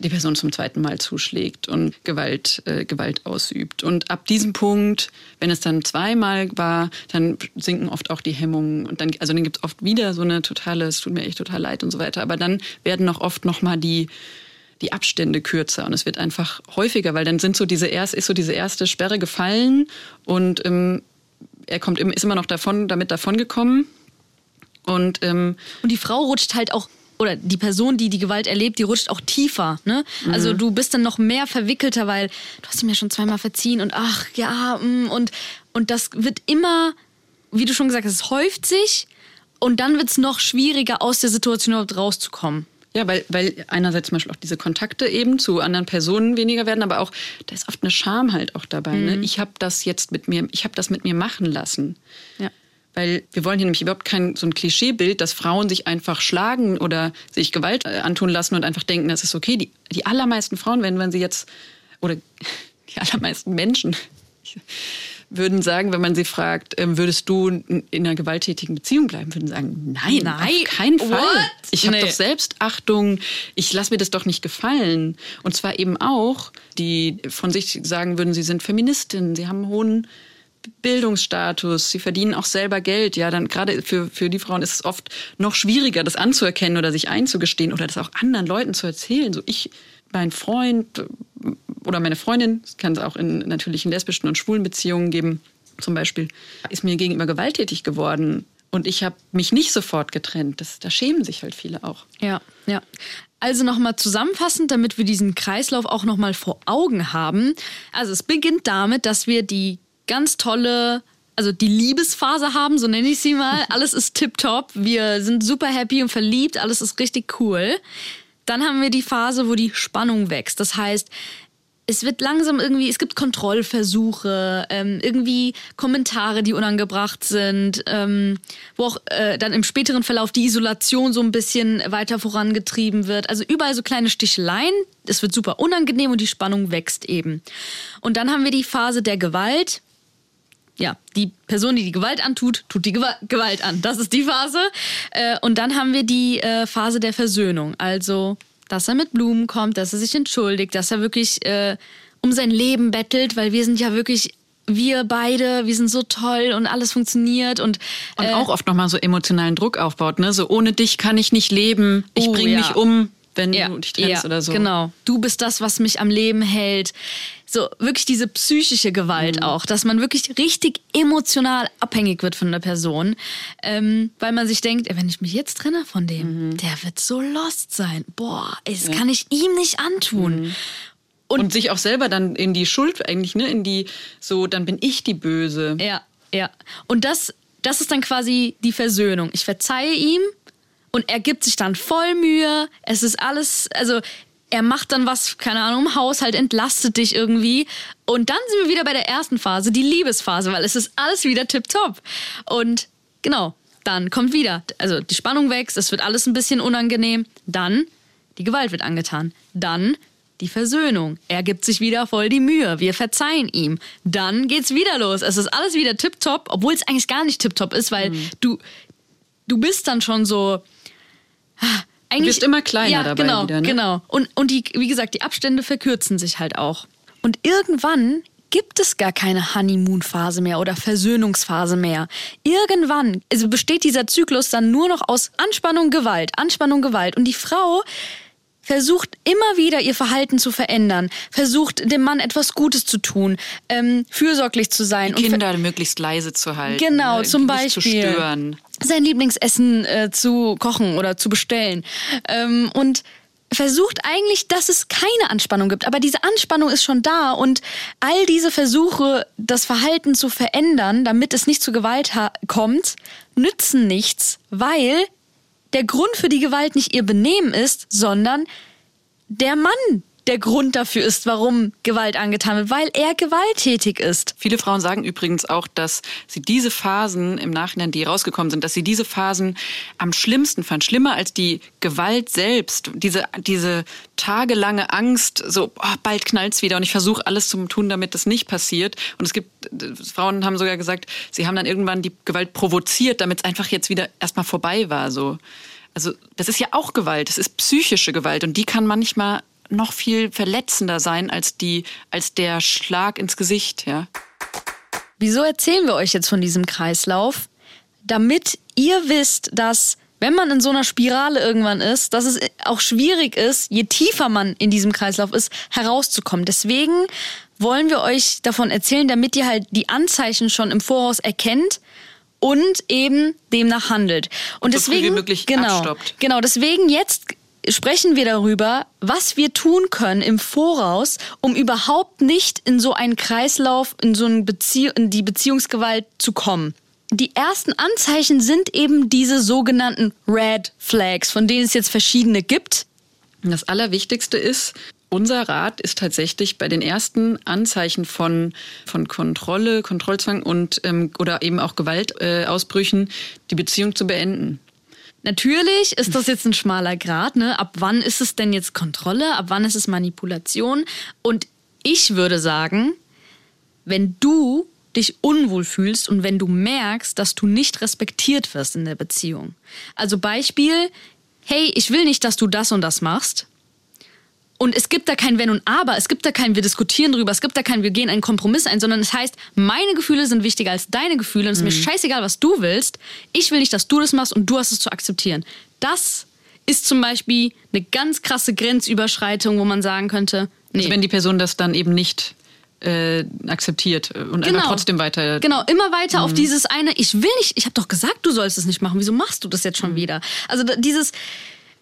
S2: die Person zum zweiten Mal zuschlägt und Gewalt, äh, Gewalt ausübt. Und ab diesem Punkt, wenn es dann zweimal war, dann sinken oft auch die Hemmungen. Und dann, also dann gibt es oft wieder so eine totale, es tut mir echt total leid und so weiter. Aber dann werden noch oft nochmal die, die Abstände kürzer und es wird einfach häufiger, weil dann sind so diese erst, ist so diese erste Sperre gefallen und ähm, er kommt, ist immer noch davon, damit davongekommen. Und, ähm,
S1: und die Frau rutscht halt auch oder die Person, die die Gewalt erlebt, die rutscht auch tiefer. Ne? Mhm. Also du bist dann noch mehr verwickelter, weil du hast ihm ja schon zweimal verziehen und ach ja mm, und und das wird immer, wie du schon gesagt hast, es häuft sich und dann wird es noch schwieriger, aus der Situation überhaupt rauszukommen.
S2: Ja, weil, weil einerseits zum Beispiel auch diese Kontakte eben zu anderen Personen weniger werden, aber auch, da ist oft eine Scham halt auch dabei. Ne? Mhm. Ne? Ich habe das jetzt mit mir, ich habe das mit mir machen lassen. Ja. Weil wir wollen hier nämlich überhaupt kein so ein Klischeebild, dass Frauen sich einfach schlagen oder sich Gewalt äh, antun lassen und einfach denken, das ist okay. Die, die allermeisten Frauen, wenn, wenn sie jetzt, oder die allermeisten Menschen, würden sagen, wenn man sie fragt, ähm, würdest du in einer gewalttätigen Beziehung bleiben, würden sagen, nein, nein auf keinen Fall. What? Ich habe nee. doch Selbstachtung, ich lasse mir das doch nicht gefallen. Und zwar eben auch, die von sich sagen würden, sie sind Feministin, sie haben einen hohen Bildungsstatus, sie verdienen auch selber Geld. Ja, dann gerade für, für die Frauen ist es oft noch schwieriger, das anzuerkennen oder sich einzugestehen oder das auch anderen Leuten zu erzählen. So ich, mein Freund, oder meine Freundin, das kann es auch in natürlichen lesbischen und schwulen Beziehungen geben, zum Beispiel, ist mir gegenüber gewalttätig geworden. Und ich habe mich nicht sofort getrennt. Das, da schämen sich halt viele auch.
S1: Ja, ja. Also nochmal zusammenfassend, damit wir diesen Kreislauf auch nochmal vor Augen haben. Also es beginnt damit, dass wir die ganz tolle also die Liebesphase haben, so nenne ich sie mal. Alles ist tipptopp. Wir sind super happy und verliebt. Alles ist richtig cool. Dann haben wir die Phase, wo die Spannung wächst. Das heißt, es wird langsam irgendwie, es gibt Kontrollversuche, ähm, irgendwie Kommentare, die unangebracht sind, ähm, wo auch äh, dann im späteren Verlauf die Isolation so ein bisschen weiter vorangetrieben wird. Also überall so kleine Sticheleien. Es wird super unangenehm und die Spannung wächst eben. Und dann haben wir die Phase der Gewalt. Ja, die Person, die die Gewalt antut, tut die Gewalt an. Das ist die Phase. Äh, und dann haben wir die äh, Phase der Versöhnung. Also dass er mit Blumen kommt, dass er sich entschuldigt, dass er wirklich äh, um sein Leben bettelt, weil wir sind ja wirklich wir beide, wir sind so toll und alles funktioniert und
S2: und äh, auch oft nochmal so emotionalen Druck aufbaut, ne? So ohne dich kann ich nicht leben, ich oh, bringe ja. mich um, wenn ja, du dich trennst ja, oder so.
S1: Genau, du bist das, was mich am Leben hält. So wirklich diese psychische Gewalt mhm. auch, dass man wirklich richtig emotional abhängig wird von einer Person, ähm, weil man sich denkt, ey, wenn ich mich jetzt trenne von dem, mhm. der wird so lost sein. Boah, ey, das ja. kann ich ihm nicht antun. Mhm.
S2: Und, und, sich auch selber dann in die Schuld eigentlich, ne, in die, so, dann bin ich die Böse.
S1: Ja, ja. Und das, das ist dann quasi die Versöhnung. Ich verzeihe ihm, und er gibt sich dann voll Mühe. Es ist alles, also er macht dann was, keine Ahnung, im Haushalt, entlastet dich irgendwie. Und dann sind wir wieder bei der ersten Phase, die Liebesphase, weil es ist alles wieder tipptopp. Und genau, dann kommt wieder, also die Spannung wächst, es wird alles ein bisschen unangenehm. Dann die Gewalt wird angetan. Dann die Versöhnung. Er gibt sich wieder voll die Mühe. Wir verzeihen ihm. Dann geht's wieder los. Es ist alles wieder tipptopp, obwohl es eigentlich gar nicht tipptopp ist, weil mhm. du, du bist dann schon so.
S2: Eigentlich, du bist immer kleiner ja, dabei
S1: genau,
S2: wieder. Ne?
S1: Genau. Und, und die, wie gesagt, die Abstände verkürzen sich halt auch. Und irgendwann gibt es gar keine Honeymoon-Phase mehr oder Versöhnungsphase mehr. Irgendwann also besteht dieser Zyklus dann nur noch aus Anspannung, Gewalt, Anspannung, Gewalt. Und die Frau versucht immer wieder ihr Verhalten zu verändern, versucht dem Mann etwas Gutes zu tun, ähm, fürsorglich zu sein.
S2: Die Kinder möglichst leise zu halten.
S1: Genau, ne? zum Beispiel. Zu
S2: stören.
S1: Sein Lieblingsessen äh, zu kochen oder zu bestellen. Ähm, und versucht eigentlich, dass es keine Anspannung gibt. Aber diese Anspannung ist schon da und all diese Versuche, das Verhalten zu verändern, damit es nicht zu Gewalt kommt, nützen nichts, weil der Grund für die Gewalt nicht ihr Benehmen ist, sondern der Mann, der Grund dafür ist, warum Gewalt angetan wird, weil er gewalttätig ist.
S2: Viele Frauen sagen übrigens auch, dass sie diese Phasen im Nachhinein, die rausgekommen sind, dass sie diese Phasen am schlimmsten fanden, schlimmer als die Gewalt selbst. Diese, diese tagelange Angst, so oh, bald knallt's wieder und ich versuche alles zu tun, damit das nicht passiert. Und es gibt, Frauen haben sogar gesagt, sie haben dann irgendwann die Gewalt provoziert, damit es einfach jetzt wieder erstmal vorbei war. So. Also das ist ja auch Gewalt, das ist psychische Gewalt und die kann manchmal noch viel verletzender sein als die, als der Schlag ins Gesicht, ja.
S1: Wieso erzählen wir euch jetzt von diesem Kreislauf? Damit ihr wisst, dass wenn man in so einer Spirale irgendwann ist, dass es auch schwierig ist, je tiefer man in diesem Kreislauf ist, herauszukommen. Deswegen wollen wir euch davon erzählen, damit ihr halt die Anzeichen schon im Voraus erkennt und eben demnach handelt. Und, so deswegen,
S2: möglich
S1: genau,
S2: abstoppt.
S1: genau, deswegen jetzt sprechen wir darüber, was wir tun können im Voraus, um überhaupt nicht in so einen Kreislauf, in so eine Bezie in die Beziehungsgewalt zu kommen. Die ersten Anzeichen sind eben diese sogenannten Red Flags, von denen es jetzt verschiedene gibt.
S2: Das Allerwichtigste ist, unser Rat ist tatsächlich bei den ersten Anzeichen von, von Kontrolle, Kontrollzwang und ähm, oder eben auch Gewaltausbrüchen äh, die Beziehung zu beenden.
S1: Natürlich ist das jetzt ein schmaler Grad, ne? Ab wann ist es denn jetzt Kontrolle? Ab wann ist es Manipulation? Und ich würde sagen, wenn du dich unwohl fühlst und wenn du merkst, dass du nicht respektiert wirst in der Beziehung. Also Beispiel, hey, ich will nicht, dass du das und das machst. Und es gibt da kein Wenn und Aber, es gibt da kein Wir diskutieren drüber, es gibt da kein Wir gehen einen Kompromiss ein, sondern es heißt, meine Gefühle sind wichtiger als deine Gefühle und es ist mir mhm. scheißegal, was du willst. Ich will nicht, dass du das machst und du hast es zu akzeptieren. Das ist zum Beispiel eine ganz krasse Grenzüberschreitung, wo man sagen könnte,
S2: nee. Also wenn die Person das dann eben nicht äh, akzeptiert und genau. trotzdem weiter.
S1: Genau, immer weiter mhm. auf dieses eine, ich will nicht, ich habe doch gesagt, du sollst es nicht machen, wieso machst du das jetzt schon mhm. wieder? Also dieses,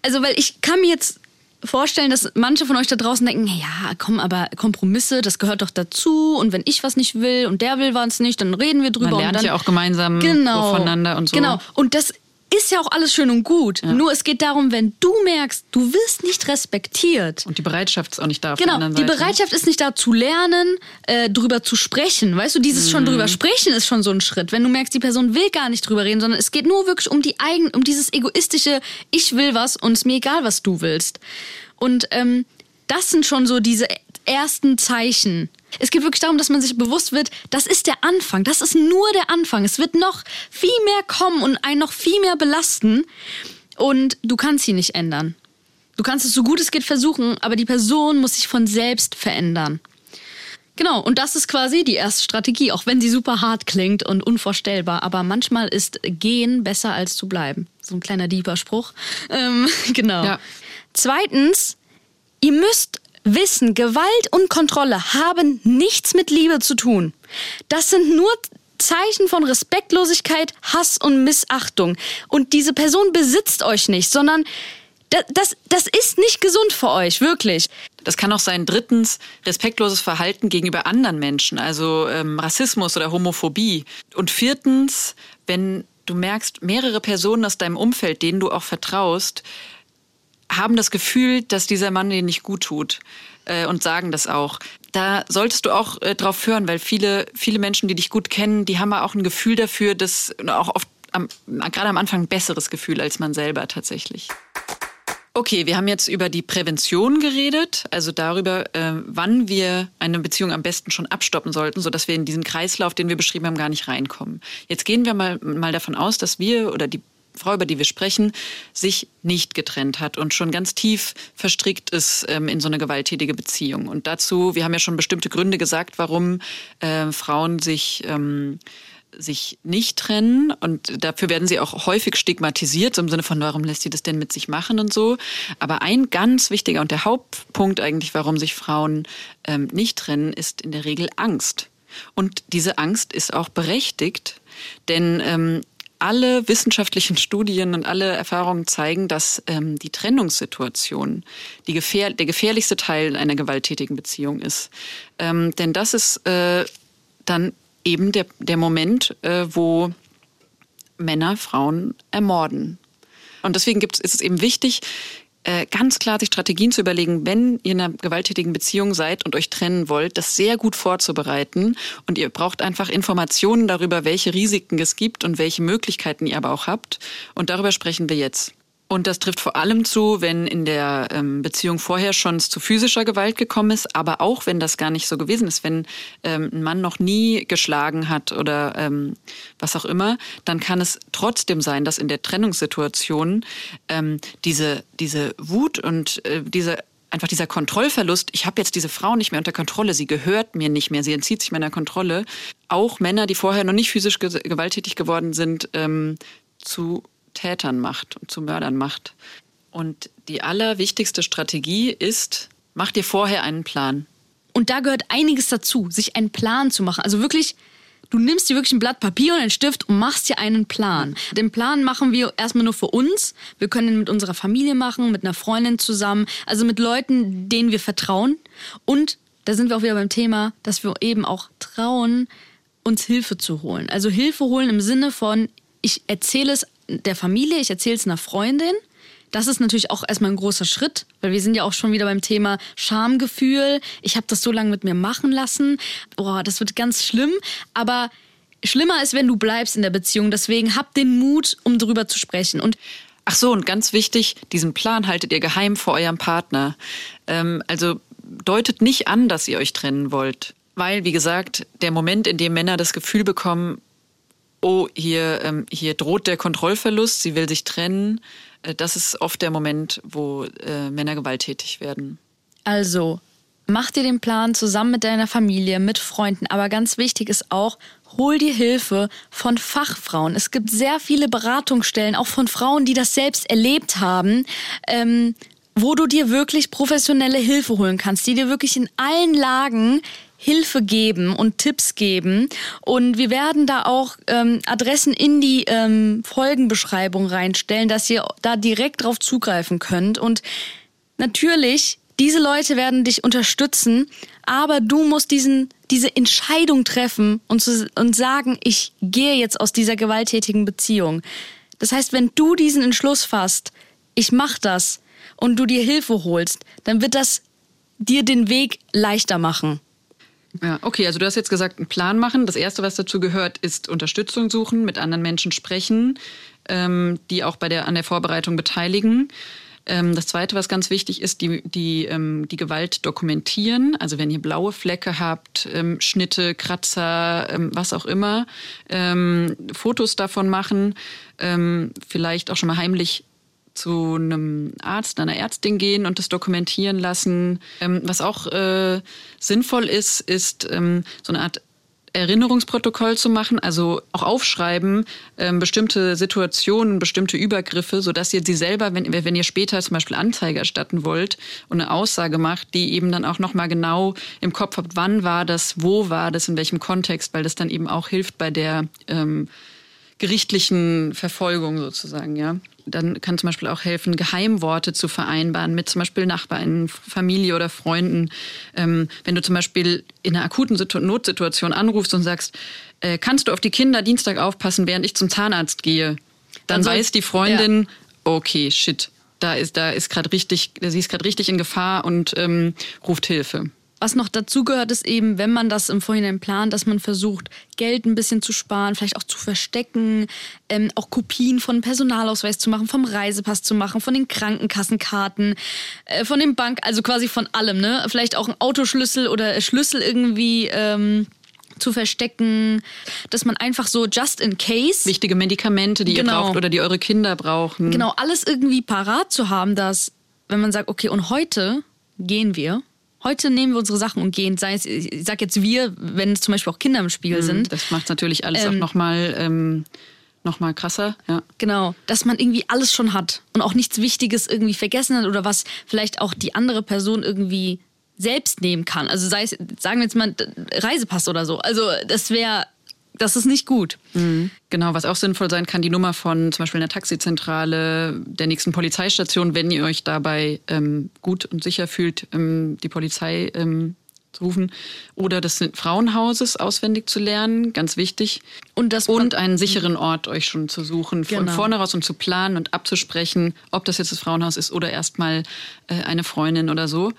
S1: also weil ich kann mir jetzt vorstellen, dass manche von euch da draußen denken, ja, komm, aber Kompromisse, das gehört doch dazu. Und wenn ich was nicht will und der will was nicht, dann reden wir drüber.
S2: Man lernt
S1: dann,
S2: ja auch gemeinsam genau, voneinander und so.
S1: Genau. Und das ist ja auch alles schön und gut. Ja. Nur es geht darum, wenn du merkst, du wirst nicht respektiert.
S2: Und die Bereitschaft ist auch nicht da. Auf
S1: genau, die Bereitschaft ist nicht da zu lernen, äh, drüber zu sprechen. Weißt du, dieses mhm. schon drüber sprechen ist schon so ein Schritt. Wenn du merkst, die Person will gar nicht drüber reden, sondern es geht nur wirklich um die eigen, um dieses egoistische, ich will was und es mir egal, was du willst. Und ähm, das sind schon so diese ersten Zeichen. Es geht wirklich darum, dass man sich bewusst wird, das ist der Anfang, das ist nur der Anfang. Es wird noch viel mehr kommen und einen noch viel mehr belasten und du kannst sie nicht ändern. Du kannst es so gut es geht versuchen, aber die Person muss sich von selbst verändern. Genau, und das ist quasi die erste Strategie, auch wenn sie super hart klingt und unvorstellbar. Aber manchmal ist gehen besser als zu bleiben. So ein kleiner deeper Spruch. Ähm, genau. Ja. Zweitens, ihr müsst wissen, Gewalt und Kontrolle haben nichts mit Liebe zu tun. Das sind nur Zeichen von Respektlosigkeit, Hass und Missachtung. Und diese Person besitzt euch nicht, sondern das, das, das ist nicht gesund für euch, wirklich.
S2: Das kann auch sein, drittens, respektloses Verhalten gegenüber anderen Menschen, also ähm, Rassismus oder Homophobie. Und viertens, wenn du merkst, mehrere Personen aus deinem Umfeld, denen du auch vertraust, haben das Gefühl, dass dieser Mann dir nicht gut tut äh, und sagen das auch. Da solltest du auch äh, drauf hören, weil viele, viele Menschen, die dich gut kennen, die haben auch ein Gefühl dafür, dass auch oft gerade am Anfang ein besseres Gefühl als man selber tatsächlich. Okay, wir haben jetzt über die Prävention geredet, also darüber, äh, wann wir eine Beziehung am besten schon abstoppen sollten, sodass wir in diesen Kreislauf, den wir beschrieben haben, gar nicht reinkommen. Jetzt gehen wir mal, mal davon aus, dass wir oder die Frau, über die wir sprechen, sich nicht getrennt hat und schon ganz tief verstrickt ist ähm, in so eine gewalttätige Beziehung. Und dazu, wir haben ja schon bestimmte Gründe gesagt, warum äh, Frauen sich ähm, sich nicht trennen und dafür werden sie auch häufig stigmatisiert, im Sinne von, warum lässt sie das denn mit sich machen und so. Aber ein ganz wichtiger und der Hauptpunkt eigentlich, warum sich Frauen ähm, nicht trennen, ist in der Regel Angst. Und diese Angst ist auch berechtigt, denn ähm, alle wissenschaftlichen Studien und alle Erfahrungen zeigen, dass ähm, die Trennungssituation die gefähr der gefährlichste Teil einer gewalttätigen Beziehung ist. Ähm, denn das ist äh, dann eben der, der Moment, äh, wo Männer Frauen ermorden. Und deswegen gibt's, ist es eben wichtig, äh, ganz klar sich Strategien zu überlegen, wenn ihr in einer gewalttätigen Beziehung seid und euch trennen wollt, das sehr gut vorzubereiten. Und ihr braucht einfach Informationen darüber, welche Risiken es gibt und welche Möglichkeiten ihr aber auch habt. Und darüber sprechen wir jetzt. Und das trifft vor allem zu, wenn in der ähm, Beziehung vorher schon zu physischer Gewalt gekommen ist, aber auch wenn das gar nicht so gewesen ist, wenn ähm, ein Mann noch nie geschlagen hat oder ähm, was auch immer, dann kann es trotzdem sein, dass in der Trennungssituation ähm, diese, diese Wut und äh, diese einfach dieser Kontrollverlust, ich habe jetzt diese Frau nicht mehr unter Kontrolle, sie gehört mir nicht mehr, sie entzieht sich meiner Kontrolle, auch Männer, die vorher noch nicht physisch gewalttätig geworden sind, ähm, zu Tätern macht und zu Mördern macht. Und die allerwichtigste Strategie ist, mach dir vorher einen Plan.
S1: Und da gehört einiges dazu, sich einen Plan zu machen. Also wirklich, du nimmst dir wirklich ein Blatt Papier und einen Stift und machst dir einen Plan. Den Plan machen wir erstmal nur für uns. Wir können ihn mit unserer Familie machen, mit einer Freundin zusammen, also mit Leuten, denen wir vertrauen. Und da sind wir auch wieder beim Thema, dass wir eben auch trauen, uns Hilfe zu holen. Also Hilfe holen im Sinne von, ich erzähle es der Familie, ich erzähle es einer Freundin. Das ist natürlich auch erstmal ein großer Schritt, weil wir sind ja auch schon wieder beim Thema Schamgefühl. Ich habe das so lange mit mir machen lassen. Boah, das wird ganz schlimm. Aber schlimmer ist, wenn du bleibst in der Beziehung. Deswegen habt den Mut, um darüber zu sprechen. Und
S2: Ach so, und ganz wichtig, diesen Plan haltet ihr geheim vor eurem Partner. Ähm, also deutet nicht an, dass ihr euch trennen wollt. Weil, wie gesagt, der Moment, in dem Männer das Gefühl bekommen, oh, hier, ähm, hier droht der Kontrollverlust, sie will sich trennen. Äh, das ist oft der Moment, wo äh, Männer gewalttätig werden.
S1: Also, mach dir den Plan zusammen mit deiner Familie, mit Freunden. Aber ganz wichtig ist auch, hol dir Hilfe von Fachfrauen. Es gibt sehr viele Beratungsstellen, auch von Frauen, die das selbst erlebt haben. Ähm, wo du dir wirklich professionelle Hilfe holen kannst, die dir wirklich in allen Lagen Hilfe geben und Tipps geben. Und wir werden da auch ähm, Adressen in die ähm, Folgenbeschreibung reinstellen, dass ihr da direkt drauf zugreifen könnt. Und natürlich, diese Leute werden dich unterstützen, aber du musst diesen, diese Entscheidung treffen und, zu, und sagen, ich gehe jetzt aus dieser gewalttätigen Beziehung. Das heißt, wenn du diesen Entschluss fasst, ich mach das und du dir Hilfe holst, dann wird das dir den Weg leichter machen.
S2: Ja, okay, also du hast jetzt gesagt, einen Plan machen. Das Erste, was dazu gehört, ist Unterstützung suchen, mit anderen Menschen sprechen, ähm, die auch bei der, an der Vorbereitung beteiligen. Ähm, das Zweite, was ganz wichtig ist, die, die, ähm, die Gewalt dokumentieren. Also wenn ihr blaue Flecke habt, ähm, Schnitte, Kratzer, ähm, was auch immer, ähm, Fotos davon machen, vielleicht auch schon mal heimlich zu einem Arzt, einer Ärztin gehen und das dokumentieren lassen. Ähm, was auch äh, sinnvoll ist, ist ähm, so eine Art Erinnerungsprotokoll zu machen, also auch aufschreiben, ähm, bestimmte Situationen, bestimmte Übergriffe, sodass ihr sie selber, wenn, wenn ihr später zum Beispiel Anzeige erstatten wollt und eine Aussage macht, die eben dann auch nochmal genau im Kopf habt, wann war das, wo war das, in welchem Kontext, weil das dann eben auch hilft bei der ähm, gerichtlichen Verfolgung sozusagen, ja. Dann kann zum Beispiel auch helfen, Geheimworte zu vereinbaren mit zum Beispiel Nachbarn, Familie oder Freunden. Ähm, wenn du zum Beispiel in einer akuten Situ Notsituation anrufst und sagst, äh, kannst du auf die Kinder Dienstag aufpassen, während ich zum Zahnarzt gehe, dann also, weiß die Freundin, ja. okay, shit, da ist, da ist gerade richtig, sie ist gerade richtig in Gefahr und ähm, ruft Hilfe.
S1: Was noch dazu gehört, ist eben, wenn man das im Vorhinein plant, dass man versucht, Geld ein bisschen zu sparen, vielleicht auch zu verstecken, ähm, auch Kopien von Personalausweis zu machen, vom Reisepass zu machen, von den Krankenkassenkarten, äh, von dem Bank, also quasi von allem, ne? Vielleicht auch ein Autoschlüssel oder Schlüssel irgendwie. Ähm, zu verstecken, dass man einfach so just in case.
S2: Wichtige Medikamente, die genau. ihr braucht oder die eure Kinder brauchen.
S1: Genau, alles irgendwie parat zu haben, dass, wenn man sagt, okay, und heute gehen wir Heute nehmen wir unsere Sachen und gehen. Sei es, ich sag jetzt wir, wenn es zum Beispiel auch Kinder im Spiel mhm, sind.
S2: Das macht natürlich alles ähm, auch nochmal ähm, noch krasser. Ja.
S1: Genau, dass man irgendwie alles schon hat und auch nichts Wichtiges irgendwie vergessen hat oder was vielleicht auch die andere Person irgendwie selbst nehmen kann. Also sei es, sagen wir jetzt mal, Reisepass oder so. Also das wäre das ist nicht gut.
S2: Mhm. Genau, was auch sinnvoll sein kann, die Nummer von zum Beispiel einer Taxizentrale, der nächsten Polizeistation, wenn ihr euch dabei ähm, gut und sicher fühlt, ähm, die Polizei ähm, zu rufen. Oder des Frauenhauses auswendig zu lernen, ganz wichtig. Und, das und einen sicheren Ort euch schon zu suchen, von genau. vorne raus und zu planen und abzusprechen, ob das jetzt das Frauenhaus ist oder erstmal äh, eine Freundin oder so.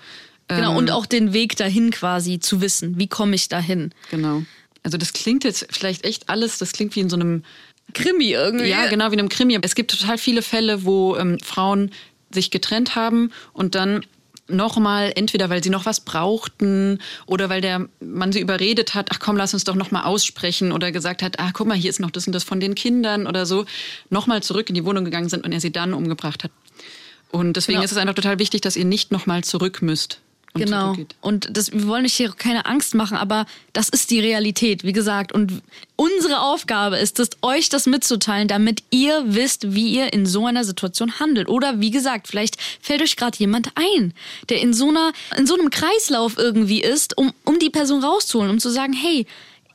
S1: Genau, und ähm, auch den Weg dahin quasi zu wissen. Wie komme ich dahin?
S2: Genau. Also das klingt jetzt vielleicht echt alles, das klingt wie in so einem
S1: Krimi irgendwie.
S2: Ja, genau, wie in einem Krimi. Es gibt total viele Fälle, wo ähm, Frauen sich getrennt haben und dann nochmal, entweder weil sie noch was brauchten oder weil der Mann sie überredet hat, ach komm, lass uns doch nochmal aussprechen oder gesagt hat, ach guck mal, hier ist noch das und das von den Kindern oder so, nochmal zurück in die Wohnung gegangen sind und er sie dann umgebracht hat. Und deswegen genau. ist es einfach total wichtig, dass ihr nicht nochmal zurück müsst.
S1: Und genau. Und das, wir wollen euch hier keine Angst machen, aber das ist die Realität, wie gesagt. Und unsere Aufgabe ist es, euch das mitzuteilen, damit ihr wisst, wie ihr in so einer Situation handelt. Oder wie gesagt, vielleicht fällt euch gerade jemand ein, der in so einer, in so einem Kreislauf irgendwie ist, um, um die Person rauszuholen, um zu sagen, hey,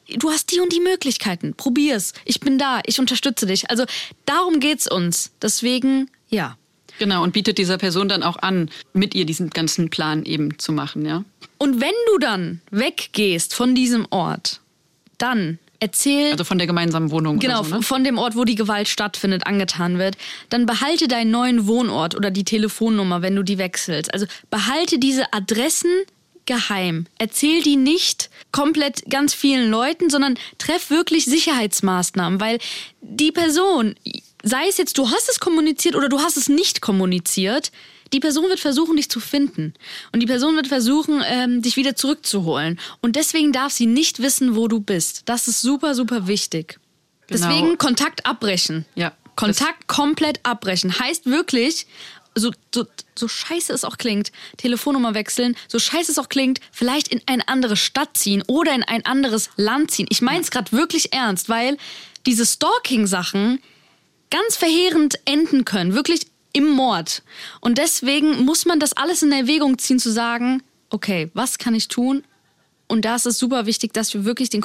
S1: du hast die und die Möglichkeiten, probier's. Ich bin da, ich unterstütze dich. Also darum geht's uns. Deswegen, ja.
S2: Genau, und bietet dieser Person dann auch an, mit ihr diesen ganzen Plan eben zu machen, ja.
S1: Und wenn du dann weggehst von diesem Ort, dann erzähl.
S2: Also von der gemeinsamen Wohnung.
S1: Genau,
S2: so, ne?
S1: von dem Ort, wo die Gewalt stattfindet, angetan wird. Dann behalte deinen neuen Wohnort oder die Telefonnummer, wenn du die wechselst. Also behalte diese Adressen geheim. Erzähl die nicht komplett ganz vielen Leuten, sondern treff wirklich Sicherheitsmaßnahmen, weil die Person, sei es jetzt, du hast es kommuniziert oder du hast es nicht kommuniziert, die Person wird versuchen, dich zu finden. Und die Person wird versuchen, ähm, dich wieder zurückzuholen. Und deswegen darf sie nicht wissen, wo du bist. Das ist super, super wichtig. Genau. Deswegen Kontakt abbrechen.
S2: Ja.
S1: Kontakt komplett abbrechen. Heißt wirklich, so, so, so scheiße es auch klingt, Telefonnummer wechseln, so scheiße es auch klingt, vielleicht in eine andere Stadt ziehen oder in ein anderes Land ziehen. Ich meine es gerade wirklich ernst, weil diese Stalking-Sachen, ganz verheerend enden können, wirklich im Mord. Und deswegen muss man das alles in Erwägung ziehen, zu sagen, okay, was kann ich tun? Und da ist es super wichtig, dass wir wirklich den,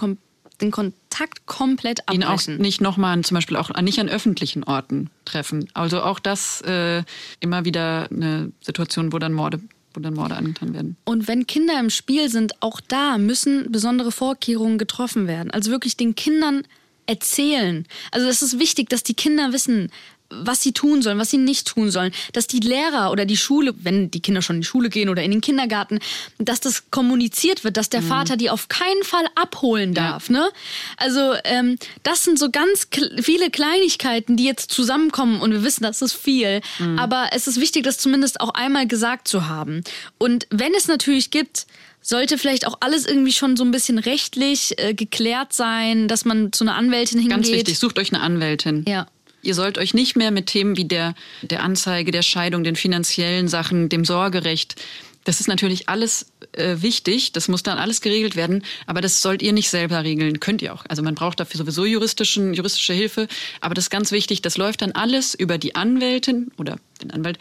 S1: den Kontakt komplett abbrechen.
S2: Ihn auch nicht nochmal, zum Beispiel auch nicht an öffentlichen Orten treffen. Also auch das äh, immer wieder eine Situation, wo dann Morde wo dann Morde angetan werden.
S1: Und wenn Kinder im Spiel sind, auch da müssen besondere Vorkehrungen getroffen werden. Also wirklich den Kindern erzählen. Also es ist wichtig, dass die Kinder wissen, was sie tun sollen, was sie nicht tun sollen, dass die Lehrer oder die Schule, wenn die Kinder schon in die Schule gehen oder in den Kindergarten, dass das kommuniziert wird, dass der mhm. Vater die auf keinen Fall abholen darf. Ja. Ne? Also ähm, das sind so ganz viele Kleinigkeiten, die jetzt zusammenkommen und wir wissen, das ist viel, mhm. aber es ist wichtig, das zumindest auch einmal gesagt zu haben. Und wenn es natürlich gibt, sollte vielleicht auch alles irgendwie schon so ein bisschen rechtlich äh, geklärt sein, dass man zu einer Anwältin hingeht.
S2: Ganz wichtig, sucht euch eine Anwältin.
S1: Ja.
S2: Ihr sollt euch nicht mehr mit Themen wie der, der Anzeige, der Scheidung, den finanziellen Sachen, dem Sorgerecht, das ist natürlich alles äh, wichtig, das muss dann alles geregelt werden, aber das sollt ihr nicht selber regeln, könnt ihr auch. Also man braucht dafür sowieso juristischen, juristische Hilfe, aber das ist ganz wichtig, das läuft dann alles über die Anwältin oder den Anwalt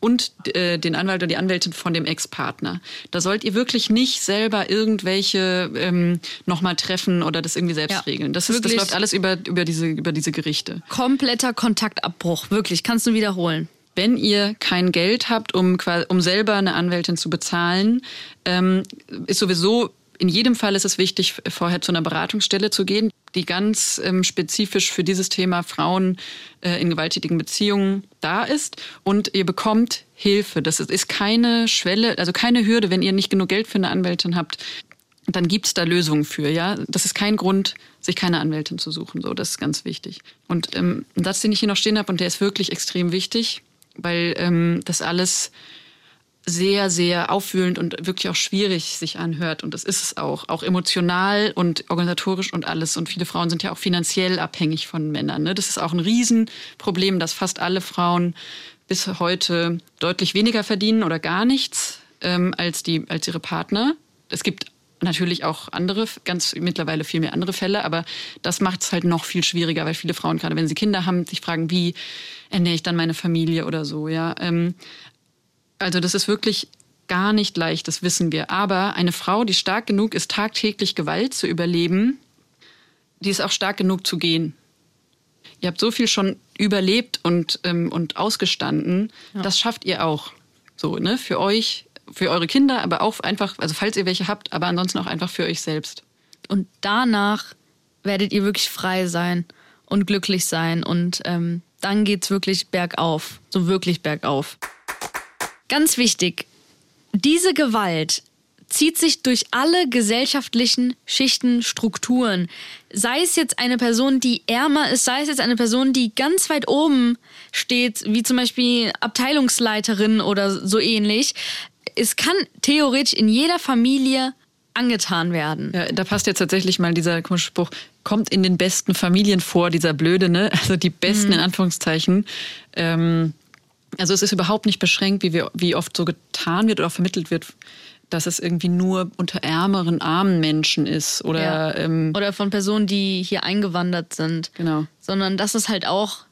S2: und äh, den Anwalt oder die Anwältin von dem Ex-Partner. Da sollt ihr wirklich nicht selber irgendwelche ähm, nochmal treffen oder das irgendwie selbst ja, regeln. Das, ist, das läuft alles über, über, diese, über diese Gerichte.
S1: Kompletter Kontaktabbruch, wirklich, kannst du wiederholen
S2: wenn ihr kein Geld habt, um, um selber eine Anwältin zu bezahlen, ähm, ist sowieso in jedem Fall ist es wichtig, vorher zu einer Beratungsstelle zu gehen. die ganz ähm, spezifisch für dieses Thema Frauen äh, in gewalttätigen Beziehungen da ist. Und ihr bekommt Hilfe. Das ist keine Schwelle, also keine Hürde, wenn ihr nicht genug Geld für eine Anwältin habt. Dann gibt es da Lösungen für, ja. Das ist kein Grund, sich keine Anwältin zu suchen. So, das ist ganz wichtig. Und ähm, ein Satz, den ich hier noch stehen habe, und der ist wirklich extrem wichtig, weil ähm, das alles sehr, sehr aufwühlend und wirklich auch schwierig sich anhört. Und das ist es auch. Auch emotional und organisatorisch und alles. Und viele Frauen sind ja auch finanziell abhängig von Männern. Ne? Das ist auch ein Riesenproblem, dass fast alle Frauen bis heute deutlich weniger verdienen oder gar nichts ähm, als, die, als ihre Partner. Es gibt natürlich auch andere, ganz mittlerweile viel mehr andere Fälle, aber das macht es halt noch viel schwieriger, weil viele Frauen, gerade wenn sie Kinder haben, sich fragen, wie ernähre ich dann meine Familie oder so, ja. Ähm, also das ist wirklich gar nicht leicht, das wissen wir. Aber eine Frau, die stark genug ist, tagtäglich Gewalt zu überleben, die ist auch stark genug zu gehen. Ihr habt so viel schon überlebt und, ähm, und ausgestanden, ja. das schafft ihr auch. So, ne? Für euch, für eure Kinder, aber auch einfach, also falls ihr welche habt, aber ansonsten auch einfach für euch selbst.
S1: Und danach werdet ihr wirklich frei sein und glücklich sein und ähm, dann geht's wirklich bergauf, so wirklich bergauf. Ganz wichtig, diese Gewalt zieht sich durch alle gesellschaftlichen Schichten, Strukturen. Sei es jetzt eine Person, die ärmer ist, sei es jetzt eine Person, die ganz weit oben steht, wie zum Beispiel Abteilungsleiterin oder so ähnlich. Es kann theoretisch in jeder Familie angetan werden.
S2: Ja, da passt jetzt tatsächlich mal dieser komische Spruch, kommt in den besten Familien vor, dieser blöde, ne? Also die besten mhm. in Anführungszeichen. Ähm, also es ist überhaupt nicht beschränkt, wie, wir, wie oft so getan wird oder vermittelt wird, dass es irgendwie nur unter ärmeren, armen Menschen ist oder
S1: ja. ähm, oder von Personen, die hier eingewandert sind.
S2: Genau.
S1: Sondern dass es halt auch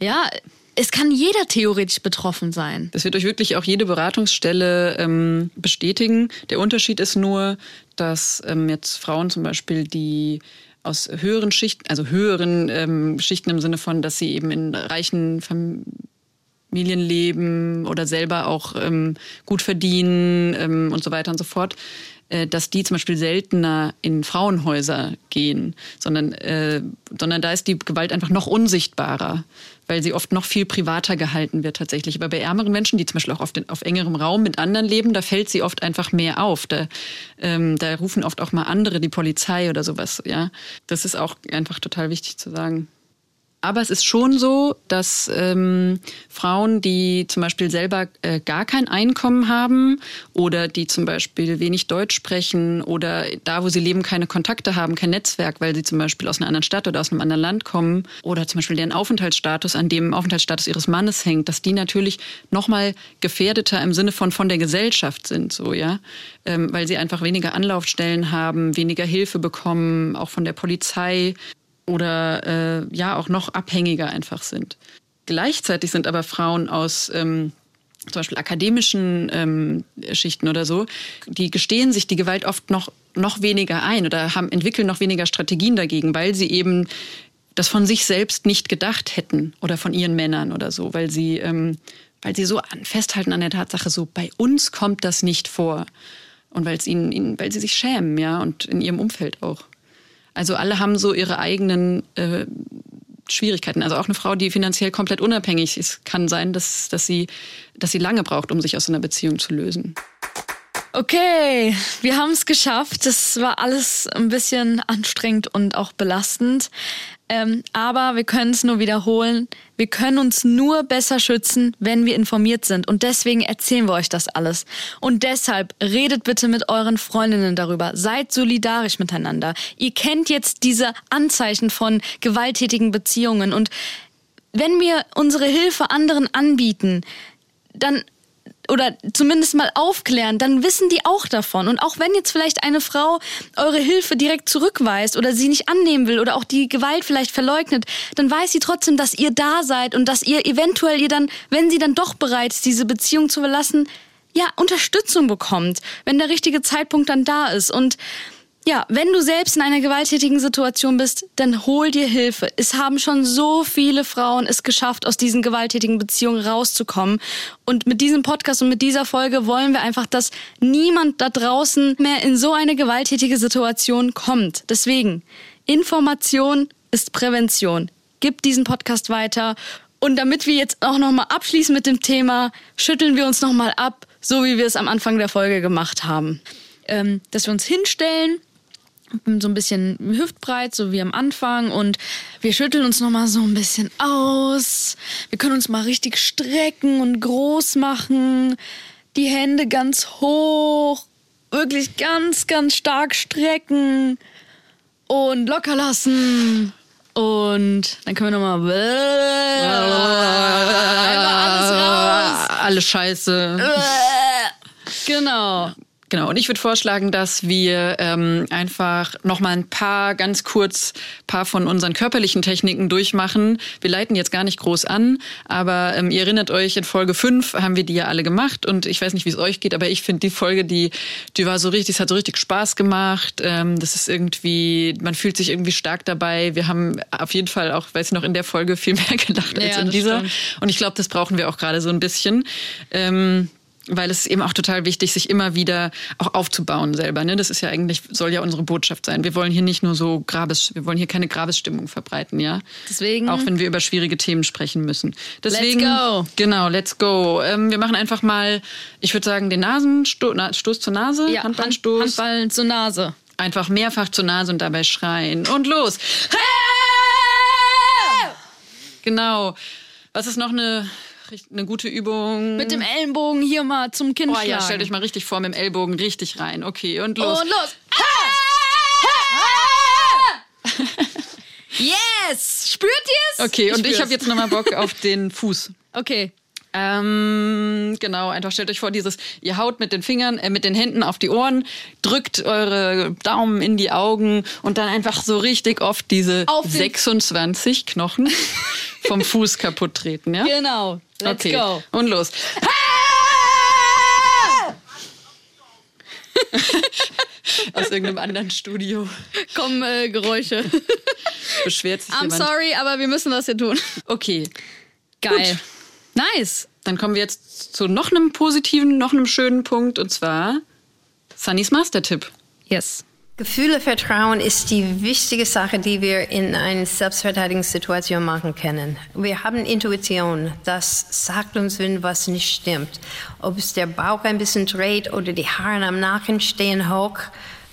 S1: ja, es kann jeder theoretisch betroffen sein.
S2: Das wird euch wirklich auch jede Beratungsstelle ähm, bestätigen. Der Unterschied ist nur, dass ähm, jetzt Frauen zum Beispiel, die aus höheren Schichten, also höheren ähm, Schichten im Sinne von, dass sie eben in reichen Familien Familienleben oder selber auch ähm, gut verdienen ähm, und so weiter und so fort, dass die zum Beispiel seltener in Frauenhäuser gehen, sondern, äh, sondern da ist die Gewalt einfach noch unsichtbarer, weil sie oft noch viel privater gehalten wird tatsächlich. Aber bei ärmeren Menschen, die zum Beispiel auch auf, den, auf engerem Raum mit anderen leben, da fällt sie oft einfach mehr auf. Da, ähm, da rufen oft auch mal andere, die Polizei oder sowas. Ja, das ist auch einfach total wichtig zu sagen. Aber es ist schon so, dass ähm, Frauen, die zum Beispiel selber äh, gar kein Einkommen haben oder die zum Beispiel wenig Deutsch sprechen oder da, wo sie leben, keine Kontakte haben, kein Netzwerk, weil sie zum Beispiel aus einer anderen Stadt oder aus einem anderen Land kommen oder zum Beispiel deren Aufenthaltsstatus an dem Aufenthaltsstatus ihres Mannes hängt, dass die natürlich nochmal gefährdeter im Sinne von von der Gesellschaft sind, so ja, ähm, weil sie einfach weniger Anlaufstellen haben, weniger Hilfe bekommen, auch von der Polizei oder äh, ja auch noch abhängiger einfach sind. Gleichzeitig sind aber Frauen aus ähm, zum Beispiel akademischen ähm, Schichten oder so, die gestehen sich die Gewalt oft noch, noch weniger ein oder haben, entwickeln noch weniger Strategien dagegen, weil sie eben das von sich selbst nicht gedacht hätten oder von ihren Männern oder so, weil sie, ähm, weil sie so an, festhalten an der Tatsache, so bei uns kommt das nicht vor. Und weil es ihnen, ihnen, weil sie sich schämen, ja, und in ihrem Umfeld auch. Also alle haben so ihre eigenen äh, Schwierigkeiten. Also auch eine Frau, die finanziell komplett unabhängig ist, kann sein, dass, dass, sie, dass sie lange braucht, um sich aus einer Beziehung zu lösen.
S1: Okay, wir haben es geschafft. Das war alles ein bisschen anstrengend und auch belastend. Ähm, aber wir können es nur wiederholen. Wir können uns nur besser schützen, wenn wir informiert sind. Und deswegen erzählen wir euch das alles. Und deshalb redet bitte mit euren Freundinnen darüber. Seid solidarisch miteinander. Ihr kennt jetzt diese Anzeichen von gewalttätigen Beziehungen. Und wenn wir unsere Hilfe anderen anbieten, dann oder zumindest mal aufklären, dann wissen die auch davon. Und auch wenn jetzt vielleicht eine Frau eure Hilfe direkt zurückweist oder sie nicht annehmen will oder auch die Gewalt vielleicht verleugnet, dann weiß sie trotzdem, dass ihr da seid und dass ihr eventuell ihr dann, wenn sie dann doch bereit ist, diese Beziehung zu verlassen, ja, Unterstützung bekommt, wenn der richtige Zeitpunkt dann da ist. Und ja, wenn du selbst in einer gewalttätigen Situation bist, dann hol dir Hilfe. Es haben schon so viele Frauen es geschafft, aus diesen gewalttätigen Beziehungen rauszukommen. Und mit diesem Podcast und mit dieser Folge wollen wir einfach, dass niemand da draußen mehr in so eine gewalttätige Situation kommt. Deswegen, Information ist Prävention. Gib diesen Podcast weiter. Und damit wir jetzt auch nochmal abschließen mit dem Thema, schütteln wir uns nochmal ab, so wie wir es am Anfang der Folge gemacht haben. Ähm, dass wir uns hinstellen, so ein bisschen hüftbreit, so wie am Anfang. Und wir schütteln uns nochmal so ein bisschen aus. Wir können uns mal richtig strecken und groß machen. Die Hände ganz hoch. Wirklich ganz, ganz stark strecken. Und locker lassen. Und dann können wir nochmal.
S2: alles raus. Alles scheiße.
S1: Genau.
S2: Genau, und ich würde vorschlagen, dass wir ähm, einfach noch mal ein paar, ganz kurz, paar von unseren körperlichen Techniken durchmachen. Wir leiten jetzt gar nicht groß an, aber ähm, ihr erinnert euch, in Folge 5 haben wir die ja alle gemacht und ich weiß nicht, wie es euch geht, aber ich finde die Folge, die, die war so richtig, es hat so richtig Spaß gemacht. Ähm, das ist irgendwie, man fühlt sich irgendwie stark dabei. Wir haben auf jeden Fall auch, weiß ich noch, in der Folge viel mehr gelacht als
S1: Ja,
S2: in dieser.
S1: stimmt.
S2: Und ich glaube, das brauchen wir auch gerade so ein bisschen. Ähm, weil es ist eben auch total wichtig, sich immer wieder auch aufzubauen selber. Ne? Das ist ja eigentlich, soll ja unsere Botschaft sein. Wir wollen hier nicht nur so Grabes, wir wollen hier keine Grabesstimmung verbreiten, ja.
S1: Deswegen-
S2: Auch wenn wir über schwierige Themen sprechen müssen. Deswegen,
S1: go.
S2: Genau, let's go. Ähm, wir machen einfach mal, ich würde sagen, den Nasenstoß Na, Stoß zur Nase,
S1: Ja,
S2: Handballstoß.
S1: Hand, Handball zur Nase.
S2: Einfach mehrfach zur Nase und dabei schreien. Und los! Genau. Was ist noch eine, eine gute Übung?
S1: Mit dem Ellenbogen hier mal zum Kinn
S2: Oh ja, stellt euch mal richtig vor, mit dem Ellbogen richtig rein. Okay, und los.
S1: Und los. Yes! Spürt ihr es?
S2: okay, und ich
S1: spür's.
S2: habe jetzt nochmal Bock auf den Fuß.
S1: Okay.
S2: Ähm, genau, einfach stellt euch vor, dieses, ihr haut mit den Fingern, äh, mit den Händen auf die Ohren, drückt eure Daumen in die Augen und dann einfach so richtig oft diese
S1: Auf den-
S2: 26 Knochen vom Fuß kaputt treten, ja?
S1: Genau. Let's
S2: okay.
S1: go.
S2: Und los. Aus irgendeinem anderen Studio
S1: Kommen äh, Geräusche.
S2: beschwert sich
S1: I'm
S2: jemand.
S1: sorry, aber wir müssen das hier tun.
S2: Okay,
S1: Geil. Nice.
S2: dann kommen wir jetzt zu noch einem positiven, noch einem schönen Punkt und zwar Sunnys Master-Tipp.
S1: Yes.
S4: Gefühle Vertrauen ist die wichtige Sache, die wir in einer Selbstverteidigungssituation machen können. Wir haben Intuition, das sagt uns, wenn was nicht stimmt. Ob es der Bauch ein bisschen dreht oder die Haare am Nacken stehen hoch.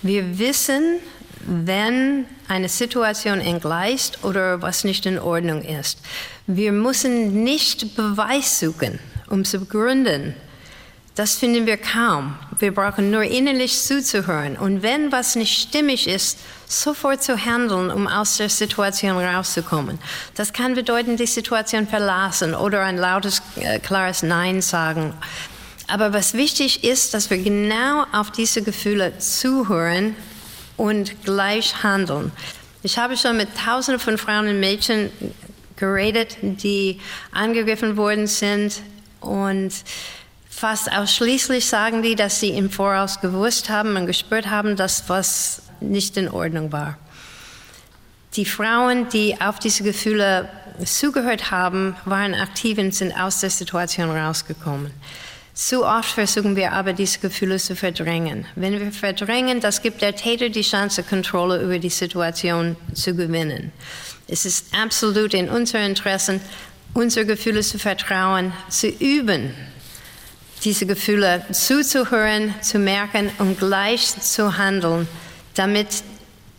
S4: Wir wissen, wenn eine Situation entgleist oder was nicht in Ordnung ist. Wir müssen nicht Beweis suchen, um zu begründen. Das finden wir kaum. Wir brauchen nur innerlich zuzuhören und wenn was nicht stimmig ist, sofort zu handeln, um aus der Situation rauszukommen. Das kann bedeuten, die Situation verlassen oder ein lautes, äh, klares Nein sagen. Aber was wichtig ist, dass wir genau auf diese Gefühle zuhören und gleich handeln. Ich habe schon mit Tausenden von Frauen und Mädchen geredet, die angegriffen worden sind und Fast ausschließlich sagen die, dass sie im Voraus gewusst haben und gespürt haben, dass was nicht in Ordnung war. Die Frauen, die auf diese Gefühle zugehört haben, waren aktiv und sind aus der Situation rausgekommen. Zu oft versuchen wir aber, diese Gefühle zu verdrängen. Wenn wir verdrängen, das gibt der Täter die Chance, Kontrolle über die Situation zu gewinnen. Es ist absolut in unserem Interesse, unsere Gefühle zu vertrauen, zu üben, diese Gefühle zuzuhören, zu merken und gleich zu handeln, damit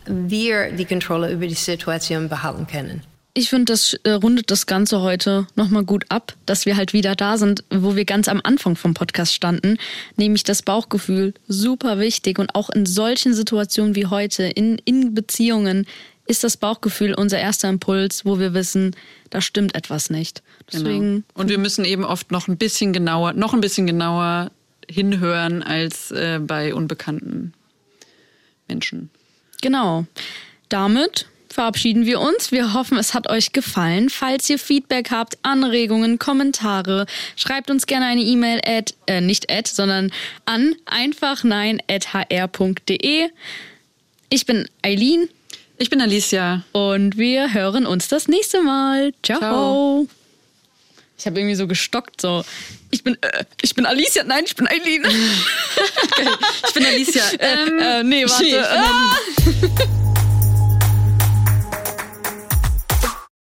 S4: wir die Kontrolle über die Situation behalten können.
S1: Ich finde, das äh, rundet das Ganze heute nochmal gut ab, dass wir halt wieder da sind, wo wir ganz am Anfang vom Podcast standen, nämlich das Bauchgefühl, super wichtig und auch in solchen Situationen wie heute, in, in Beziehungen, ist das Bauchgefühl unser erster Impuls, wo wir wissen, da stimmt etwas nicht. Deswegen,
S2: Genau. Und wir müssen eben oft noch ein bisschen genauer, noch ein bisschen genauer hinhören als äh, bei unbekannten Menschen.
S1: Genau. Damit verabschieden wir uns. Wir hoffen, es hat euch gefallen. Falls ihr Feedback habt, Anregungen, Kommentare, schreibt uns gerne eine E-Mail at, äh, nicht at, sondern an einfachnein.hr.de. Ich bin Eileen
S2: Ich bin Alicia.
S1: und wir hören uns das nächste Mal. Ciao.
S2: Ciao.
S1: Ich habe irgendwie so gestockt, so. Ich bin, äh, ich bin Alicia, nein, ich bin Eileen.
S2: Ich bin Alicia. Ähm,
S1: äh, nee, warte.
S2: ich bin
S1: Ah!